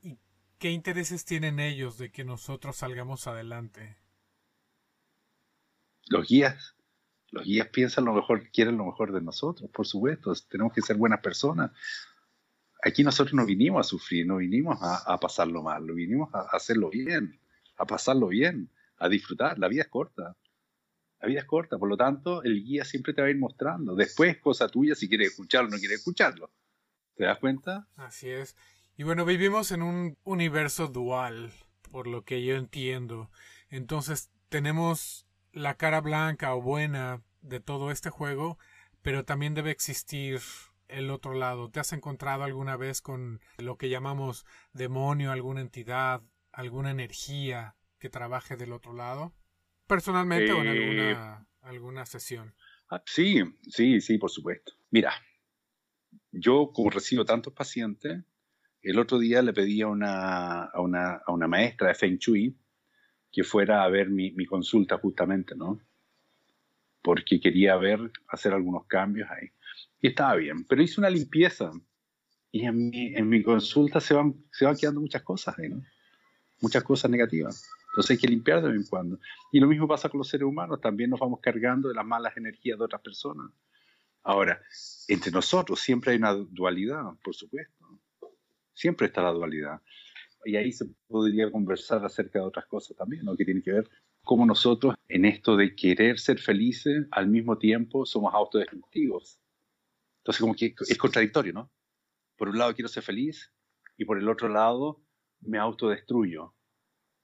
¿Y qué intereses tienen ellos de que nosotros salgamos adelante? Los guías, los guías piensan lo mejor, quieren lo mejor de nosotros, por supuesto, tenemos que ser buenas personas. Aquí nosotros no vinimos a sufrir, no vinimos a, pasarlo mal, vinimos a hacerlo bien, a pasarlo bien, a disfrutar. La vida es corta. La vida es corta, por lo tanto, el guía siempre te va a ir mostrando. Después, cosa tuya si quieres escucharlo o no quieres escucharlo. ¿Te das cuenta? Así es. Y bueno, vivimos en un universo dual, por lo que yo entiendo. Entonces, tenemos la cara blanca o buena de todo este juego, pero también debe existir el otro lado. ¿Te has encontrado alguna vez con lo que llamamos demonio, alguna entidad, alguna energía que trabaje del otro lado? personalmente o en eh, alguna, alguna sesión. Ah, sí, sí, sí, por supuesto. Mira, yo como recibo tantos pacientes, el otro día le pedí a una, a una, a una maestra de Feng Shui que fuera a ver mi, mi, consulta justamente, ¿no? Porque quería ver, hacer algunos cambios ahí. Y estaba bien, pero hice una limpieza. Y en mi, en mi consulta se van, se van quedando muchas cosas ¿no? Muchas cosas negativas. Entonces hay que limpiar de vez en cuando. Y lo mismo pasa con los seres humanos, también nos vamos cargando de las malas energías de otras personas. Ahora, entre nosotros siempre hay una dualidad, por supuesto. Siempre está la dualidad. Y ahí se podría conversar acerca de otras cosas también, ¿no? que tiene que ver cómo nosotros, en esto de querer ser felices, al mismo tiempo somos autodestructivos. Entonces, como que es contradictorio, ¿no? Por un lado quiero ser feliz y por el otro lado me autodestruyo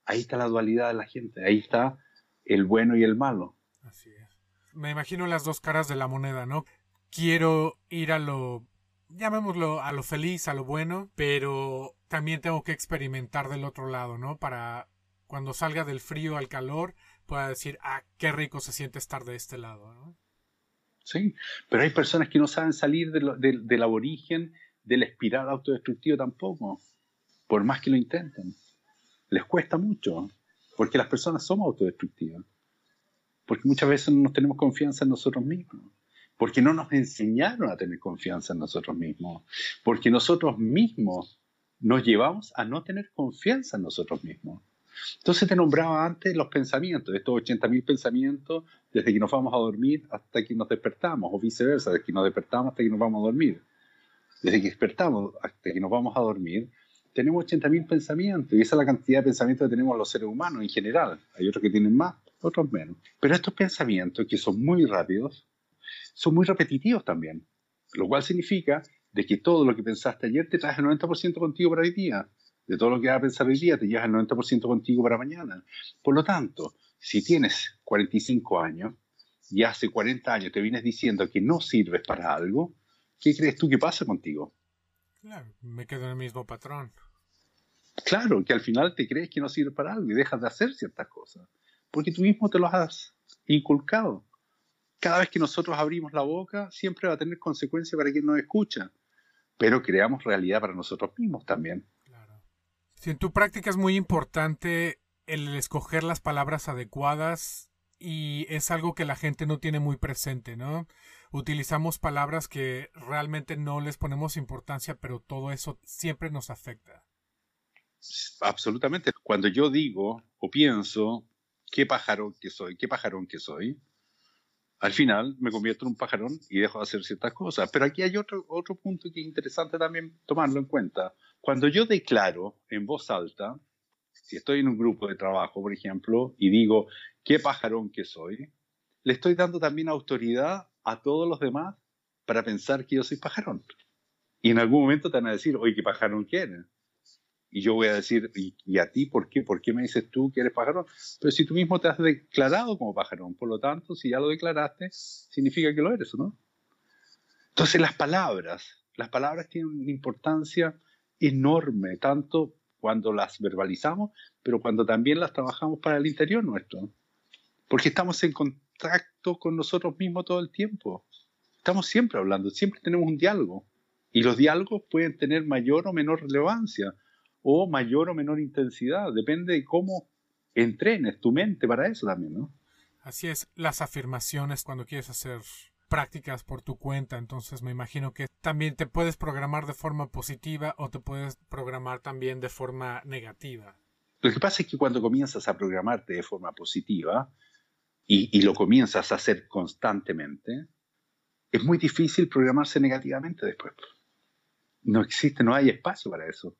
ahí está la dualidad de la gente, ahí está el bueno y el malo. Así es. Me imagino las dos caras de la moneda, ¿no? Quiero ir a lo llamémoslo a lo feliz, a lo bueno, pero también tengo que experimentar del otro lado, ¿no? Para cuando salga del frío al calor, pueda decir, ah, qué rico se siente estar de este lado, ¿no? Sí, pero hay personas que no saben salir del aborigen de la espiral autodestructiva tampoco, por más que lo intenten. Les cuesta mucho, porque las personas somos autodestructivas, porque muchas veces no tenemos confianza en nosotros mismos porque no nos enseñaron a tener confianza en nosotros mismos, porque nosotros mismos nos llevamos a no tener confianza en nosotros mismos. Entonces te nombraba antes los pensamientos, estos 80.000 pensamientos desde que nos vamos a dormir hasta que nos despertamos, o viceversa, desde que nos despertamos hasta que nos vamos a dormir. Desde que despertamos hasta que nos vamos a dormir, tenemos 80.000 pensamientos y esa es la cantidad de pensamientos que tenemos los seres humanos en general. Hay otros que tienen más, otros menos. Pero estos pensamientos, que son muy rápidos, son muy repetitivos también, lo cual significa de que todo lo que pensaste ayer te traes el 90% contigo para hoy día. De todo lo que vas a pensar hoy día te llevas el 90% contigo para mañana. Por lo tanto, si tienes 45 años y hace 40 años te vienes diciendo que no sirves para algo, ¿qué crees tú que pasa contigo? Claro, me quedo en el mismo patrón. Claro, que al final te crees que no sirves para algo y dejas de hacer ciertas cosas, porque tú mismo te los has inculcado cada vez que nosotros abrimos la boca, siempre va a tener consecuencias para quien nos escucha, pero creamos realidad para nosotros mismos también. Si en tu práctica es muy importante el escoger las palabras adecuadas y es algo que la gente no tiene muy presente, ¿no? Utilizamos palabras que realmente no les ponemos importancia, pero todo eso siempre nos afecta. Absolutamente. Cuando yo digo o pienso, qué pajarón que soy, qué pajarón que soy, al final me convierto en un pajarón y dejo de hacer ciertas cosas. Pero aquí hay otro, otro punto que es interesante también tomarlo en cuenta. Cuando yo declaro en voz alta, si estoy en un grupo de trabajo, por ejemplo, y digo, qué pajarón que soy, le estoy dando también autoridad a todos los demás para pensar que yo soy pajarón. Y en algún momento te van a decir, oye, qué pajarón quieres y yo voy a decir, ¿y, a ti por qué? ¿Por qué me dices tú que eres pajarón? Pero si tú mismo te has declarado como pajarón, por lo tanto, si ya lo declaraste, significa que lo eres, ¿o no? Entonces las palabras, las palabras tienen una importancia enorme, tanto cuando las verbalizamos, pero cuando también las trabajamos para el interior nuestro. Porque estamos en contacto con nosotros mismos todo el tiempo. Estamos siempre hablando, siempre tenemos un diálogo. Y los diálogos pueden tener mayor o menor relevancia o mayor o menor intensidad. Depende de cómo entrenes tu mente para eso también, ¿no? Así es, las afirmaciones cuando quieres hacer prácticas por tu cuenta, entonces me imagino que también te puedes programar de forma positiva o te puedes programar también de forma negativa. Lo que pasa es que cuando comienzas a programarte de forma positiva y, y lo comienzas a hacer constantemente, es muy difícil programarse negativamente después. No existe, no hay espacio para eso.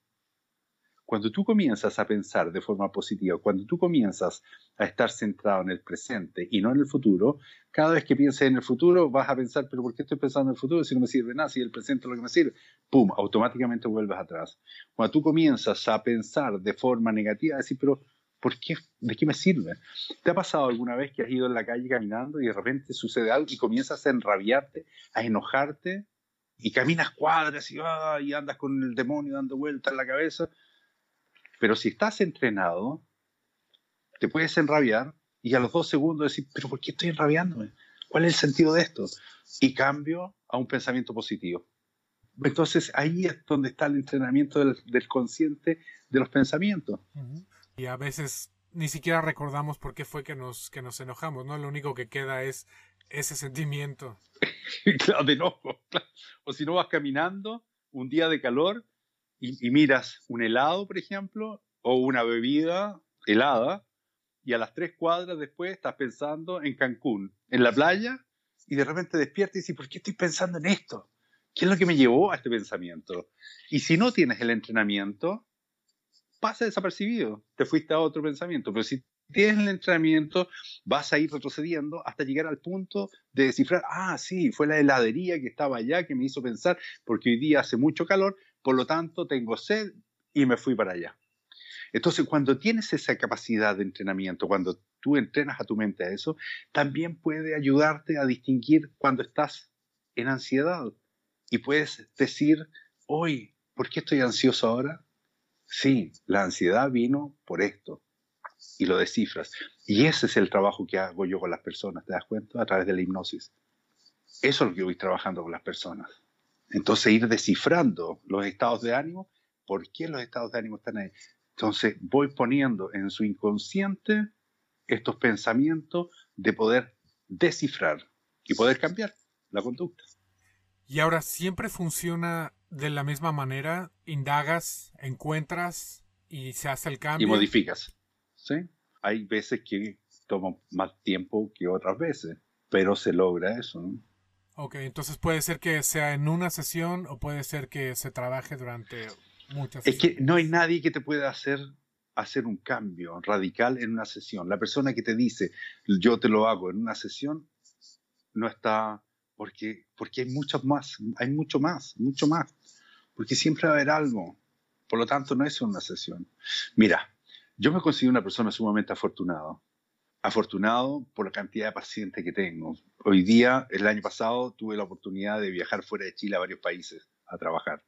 Cuando tú comienzas a pensar de forma positiva, cuando tú comienzas a estar centrado en el presente y no en el futuro, cada vez que pienses en el futuro vas a pensar, pero ¿por qué estoy pensando en el futuro si no me sirve nada? Si el presente es lo que me sirve, ¡pum! Automáticamente vuelves atrás. Cuando tú comienzas a pensar de forma negativa, decir, pero ¿por qué? ¿De qué me sirve? ¿Te ha pasado alguna vez que has ido en la calle caminando y de repente sucede algo y comienzas a enrabiarte, a enojarte? Y caminas cuadras y, ah, y andas con el demonio dando vueltas en la cabeza pero si estás entrenado, te puedes enrabiar y a los dos segundos decir, pero ¿por qué estoy enrabiándome? ¿Cuál es el sentido de esto? Y cambio a un pensamiento positivo. Entonces ahí es donde está el entrenamiento del, consciente de los pensamientos. Y a veces ni siquiera recordamos por qué fue que nos, que nos enojamos, ¿no? Lo único que queda es ese sentimiento. claro, de enojo. O si no vas caminando, un día de calor, y, miras un helado, por ejemplo, o una bebida helada, y a las tres cuadras después estás pensando en Cancún, en la playa, y de repente despiertas y dices, ¿por qué estoy pensando en esto? ¿Qué es lo que me llevó a este pensamiento? Y si no tienes el entrenamiento, pasa desapercibido, te fuiste a otro pensamiento, pero si tienes el entrenamiento, vas a ir retrocediendo hasta llegar al punto de descifrar, ah, sí, fue la heladería que estaba allá que me hizo pensar, porque hoy día hace mucho calor, por lo tanto tengo sed y me fui para allá. Entonces, cuando tienes esa capacidad de entrenamiento, cuando tú entrenas a tu mente a eso, también puede ayudarte a distinguir cuando estás en ansiedad, y puedes decir, hoy, ¿por qué estoy ansioso ahora? Sí, la ansiedad vino por esto y lo descifras. Y ese es el trabajo que hago yo con las personas, ¿te das cuenta? A través de la hipnosis. Eso es lo que voy trabajando con las personas. Entonces ir descifrando los estados de ánimo, ¿por qué los estados de ánimo están ahí? Entonces voy poniendo en su inconsciente estos pensamientos de poder descifrar y poder cambiar la conducta. Y ahora siempre funciona de la misma manera, indagas, encuentras y se hace el cambio. Y modificas. ¿sí? Hay veces que toma más tiempo que otras veces, pero se logra eso. Ok, entonces puede ser que sea en una sesión o puede ser que se trabaje durante muchas Es que no hay nadie que te pueda hacer hacer un cambio radical en una sesión. La persona que te dice, yo te lo hago en una sesión, no está, porque, porque hay muchos más, hay mucho más, mucho más, porque siempre va a haber algo. Por lo tanto, no es una sesión. Mira, yo me considero una persona sumamente afortunado. Afortunado por la cantidad de pacientes que tengo. Hoy día, el año pasado, tuve la oportunidad de viajar fuera de Chile a varios países a trabajar.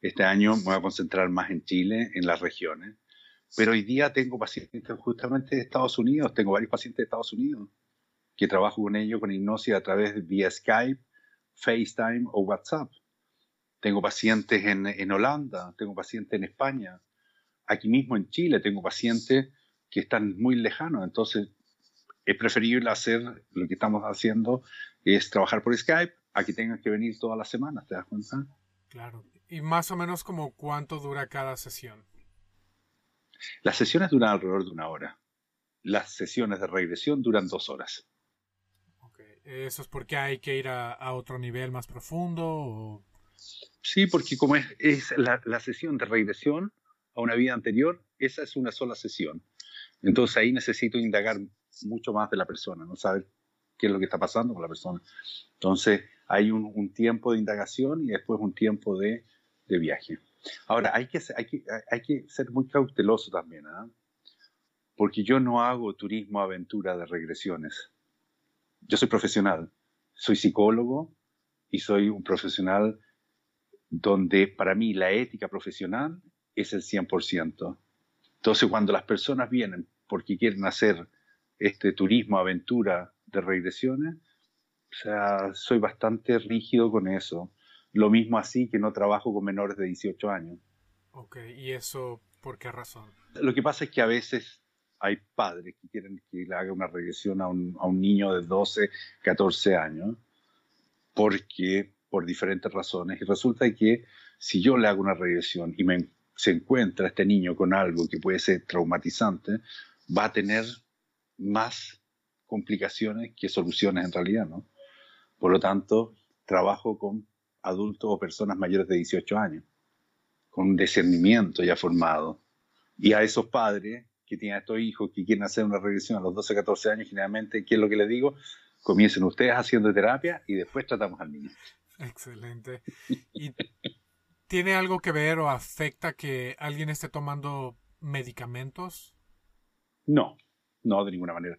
Este año me voy a concentrar más en Chile, en las regiones. Pero hoy día tengo pacientes justamente de Estados Unidos, tengo varios pacientes de Estados Unidos que trabajo con ellos con hipnosis a través de vía Skype, FaceTime o WhatsApp. Tengo pacientes en, en Holanda, tengo pacientes en España, aquí mismo en Chile tengo pacientes que están muy lejanos, entonces es preferible hacer lo que estamos haciendo, es trabajar por Skype, a que tengan que venir todas las semanas, ¿te das cuenta? Claro. ¿Y más o menos como cuánto dura cada sesión? Las sesiones duran alrededor de una hora. Las sesiones de regresión duran dos horas. ¿Eso es porque hay que ir a, otro nivel más profundo? Sí, porque como es, es la, la, sesión de regresión a una vida anterior, esa es una sola sesión. Entonces ahí necesito indagar mucho más de la persona, no saber qué es lo que está pasando con la persona. Entonces hay un, un tiempo de indagación y después un tiempo de, de viaje. Ahora, hay que, hay que, hay que ser muy cauteloso también, ¿ah? porque yo no hago turismo aventura de regresiones. Yo soy profesional, soy psicólogo y soy un profesional donde para mí la ética profesional es el 100%. Entonces, cuando las personas vienen porque quieren hacer este turismo aventura de regresiones, o sea, soy bastante rígido con eso. Lo mismo así que no trabajo con menores de 18 años. Ok, ¿y eso por qué razón? Lo que pasa es que a veces hay padres que quieren que le haga una regresión a un, a un niño de 12, 14 años, porque por diferentes razones, y resulta que si yo le hago una regresión y me, se encuentra este niño con algo que puede ser traumatizante, va a tener más complicaciones que soluciones en realidad, ¿no? Por lo tanto, trabajo con adultos o personas mayores de 18 años, con un discernimiento ya formado. Y a esos padres que tienen a estos hijos que quieren hacer una regresión a los 12, 14 años, generalmente, ¿qué es lo que les digo? Comiencen ustedes haciendo terapia y después tratamos al niño. Excelente. ¿Y tiene algo que ver o afecta que alguien esté tomando medicamentos? No, no, de ninguna manera.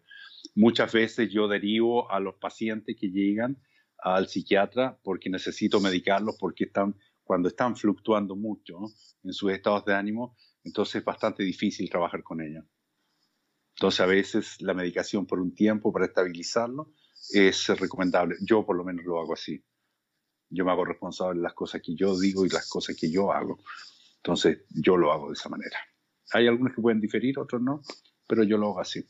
Muchas veces yo derivo a los pacientes que llegan al psiquiatra porque necesito medicarlos porque están cuando están fluctuando mucho en sus estados de ánimo, entonces es bastante difícil trabajar con ellos. Entonces a veces la medicación por un tiempo para estabilizarlo es recomendable. Yo por lo menos lo hago así. Yo me hago responsable de las cosas que yo digo y las cosas que yo hago. Entonces yo lo hago de esa manera. Hay algunos que pueden diferir, otros no, pero yo lo hago así.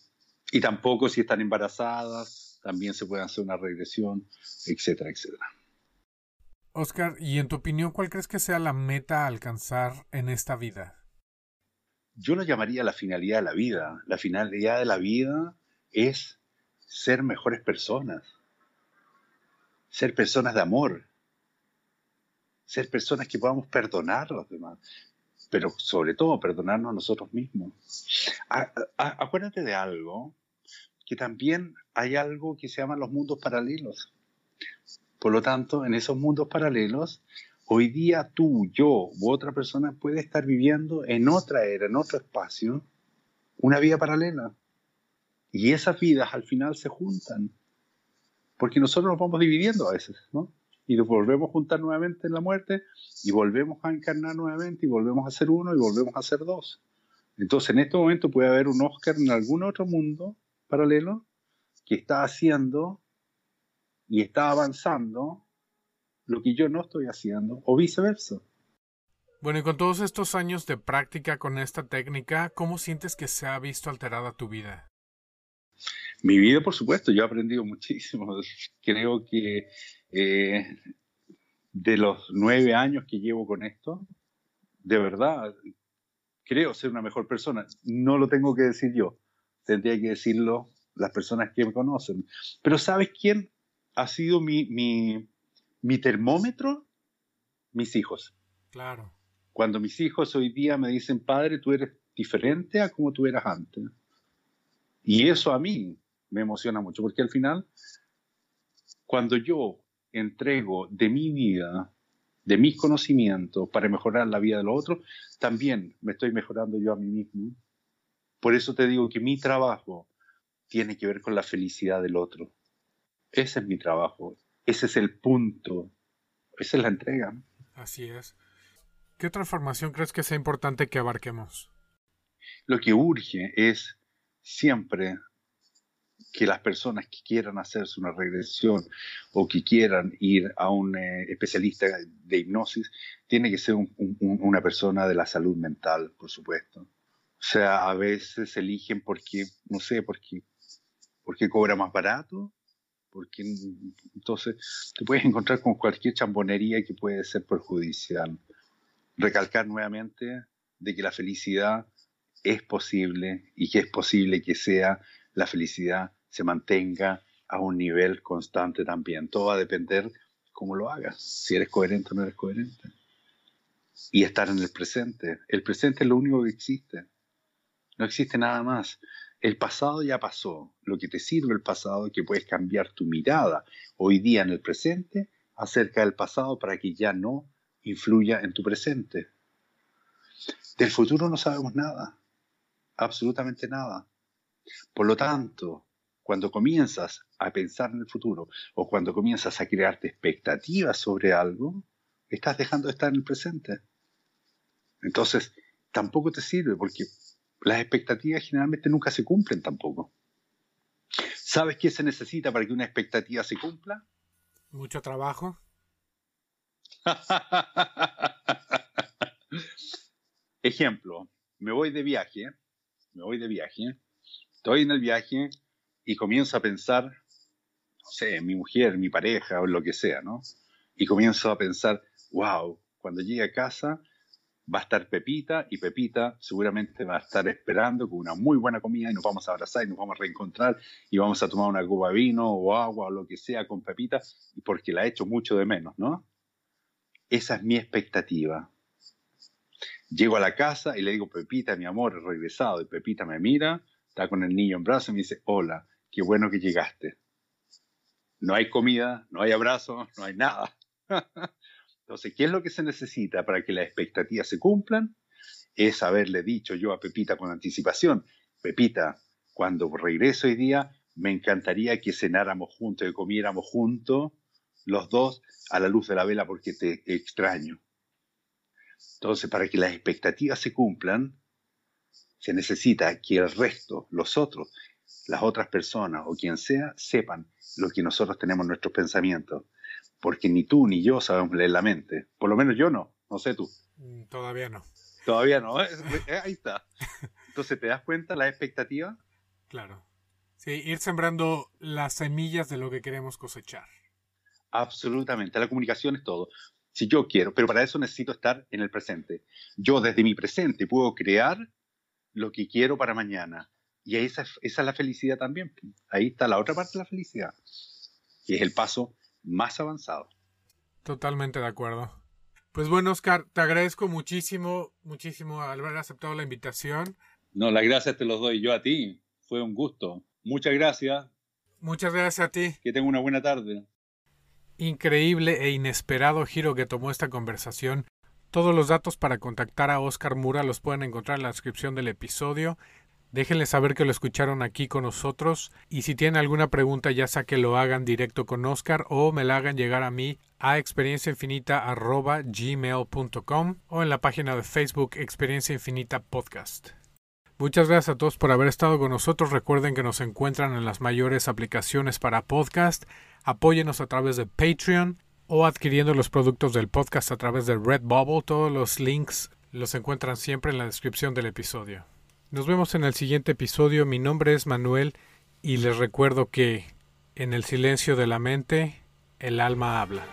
Y tampoco si están embarazadas, también se puede hacer una regresión, etcétera, etcétera. Oscar, ¿y en tu opinión cuál crees que sea la meta a alcanzar en esta vida? Yo lo llamaría la finalidad de la vida. La finalidad de la vida es ser mejores personas, ser personas de amor, ser personas que podamos perdonar a los demás, pero sobre todo perdonarnos a nosotros mismos. acuérdate de algo, que también hay algo que se llama los mundos paralelos. Por lo tanto, en esos mundos paralelos, hoy día tú, yo u otra persona puede estar viviendo en otra era, en otro espacio, una vida paralela. Y esas vidas al final se juntan. Porque nosotros nos vamos dividiendo a veces, ¿no? Y nos volvemos a juntar nuevamente en la muerte y volvemos a encarnar nuevamente y volvemos a ser uno y volvemos a ser dos. Entonces en este momento puede haber un Oscar en algún otro mundo paralelo que está haciendo y está avanzando lo que yo no estoy haciendo o viceversa. Bueno, y con todos estos años de práctica con esta técnica, ¿cómo sientes que se ha visto alterada tu vida? Mi vida, por supuesto, yo he aprendido muchísimo. Creo que eh, de los nueve años que llevo con esto, de verdad, creo ser una mejor persona. No lo tengo que decir yo, tendría que decirlo las personas que me conocen. Pero ¿sabes quién ha sido mi, mi, mi termómetro? Mis hijos. Claro. Cuando mis hijos hoy día me dicen, padre, tú eres diferente a como tú eras antes. Y eso a mí me emociona mucho, porque al final, cuando yo entrego de mi vida, de mis conocimientos para mejorar la vida de los otros, también me estoy mejorando yo a mí mismo. Por eso te digo que mi trabajo tiene que ver con la felicidad del otro. Ese es mi trabajo, ese es el punto, esa es la entrega. Así es. ¿Qué transformación crees que sea importante que abarquemos? Lo que urge es siempre que las personas que quieran hacerse una regresión o que quieran ir a un eh, especialista de hipnosis, tiene que ser una persona de la salud mental, por supuesto. O sea, a veces eligen porque, no sé, porque, porque cobra más barato, porque entonces te puedes encontrar con cualquier chambonería que puede ser perjudicial recalcar nuevamente de que la felicidad es posible y que es posible que sea la felicidad se mantenga a un nivel constante también. Todo va a depender cómo lo hagas, si eres coherente o no eres coherente. Y estar en el presente. El presente es lo único que existe. No existe nada más. El pasado ya pasó. Lo que te sirve el pasado es que puedes cambiar tu mirada hoy día en el presente acerca del pasado para que ya no influya en tu presente. Del futuro no sabemos nada, absolutamente nada. Por lo tanto, cuando comienzas a pensar en el futuro o cuando comienzas a crearte expectativas sobre algo, estás dejando de estar en el presente. Entonces, tampoco te sirve porque las expectativas generalmente nunca se cumplen tampoco. ¿Sabes qué se necesita para que una expectativa se cumpla? Mucho trabajo. Ejemplo, me voy de viaje, me voy de viaje, estoy en el viaje y comienzo a pensar, no sé, mi mujer, mi pareja o lo que sea, ¿no? Y comienzo a pensar, wow, cuando llegue a casa va a estar Pepita y Pepita seguramente va a estar esperando con una muy buena comida y nos vamos a abrazar y nos vamos a reencontrar y vamos a tomar una copa de vino o agua o lo que sea con Pepita porque la he hecho mucho de menos, ¿no? Esa es mi expectativa. Llego a la casa y le digo, Pepita, mi amor, he regresado. Y Pepita me mira, está con el niño en brazos y me dice, hola, qué bueno que llegaste. No hay comida, no hay abrazo, no hay nada. Entonces, ¿qué es lo que se necesita para que las expectativas se cumplan? Es haberle dicho yo a Pepita con anticipación, Pepita, cuando regreso hoy día, me encantaría que cenáramos juntos, que comiéramos juntos, los dos a la luz de la vela porque te extraño. Entonces, para que las expectativas se cumplan, se necesita que el resto, los otros, las otras personas o quien sea, sepan lo que nosotros tenemos en nuestros pensamientos. Porque ni tú ni yo sabemos leer la mente. Por lo menos yo no, no sé tú. Mm, todavía no. Todavía no, eh, eh, ahí está. Entonces, ¿te das cuenta la expectativa? Claro. Sí, ir sembrando las semillas de lo que queremos cosechar. Absolutamente, la comunicación es todo. Si yo quiero, pero para eso necesito estar en el presente. Yo desde mi presente puedo crear lo que quiero para mañana. Y esa, esa es la felicidad también. Ahí está la otra parte de la felicidad, que es el paso más avanzado. Totalmente de acuerdo. Pues bueno, Oscar, te agradezco muchísimo, muchísimo al haber aceptado la invitación. No, las gracias te los doy yo a ti. Fue un gusto. Muchas gracias. Muchas gracias a ti. Que tenga una buena tarde increíble e inesperado giro que tomó esta conversación. Todos los datos para contactar a Oscar Mura los pueden encontrar en la descripción del episodio. Déjenle saber que lo escucharon aquí con nosotros y si tienen alguna pregunta ya sea que lo hagan directo con Oscar o me la hagan llegar a mí a experienciainfinita.gmail.com o en la página de Facebook Experiencia Infinita Podcast. Muchas gracias a todos por haber estado con nosotros. Recuerden que nos encuentran en las mayores aplicaciones para podcast. Apóyenos a través de Patreon o adquiriendo los productos del podcast a través de Redbubble. Todos los links los encuentran siempre en la descripción del episodio. Nos vemos en el siguiente episodio. Mi nombre es Manuel y les recuerdo que en el silencio de la mente el alma habla.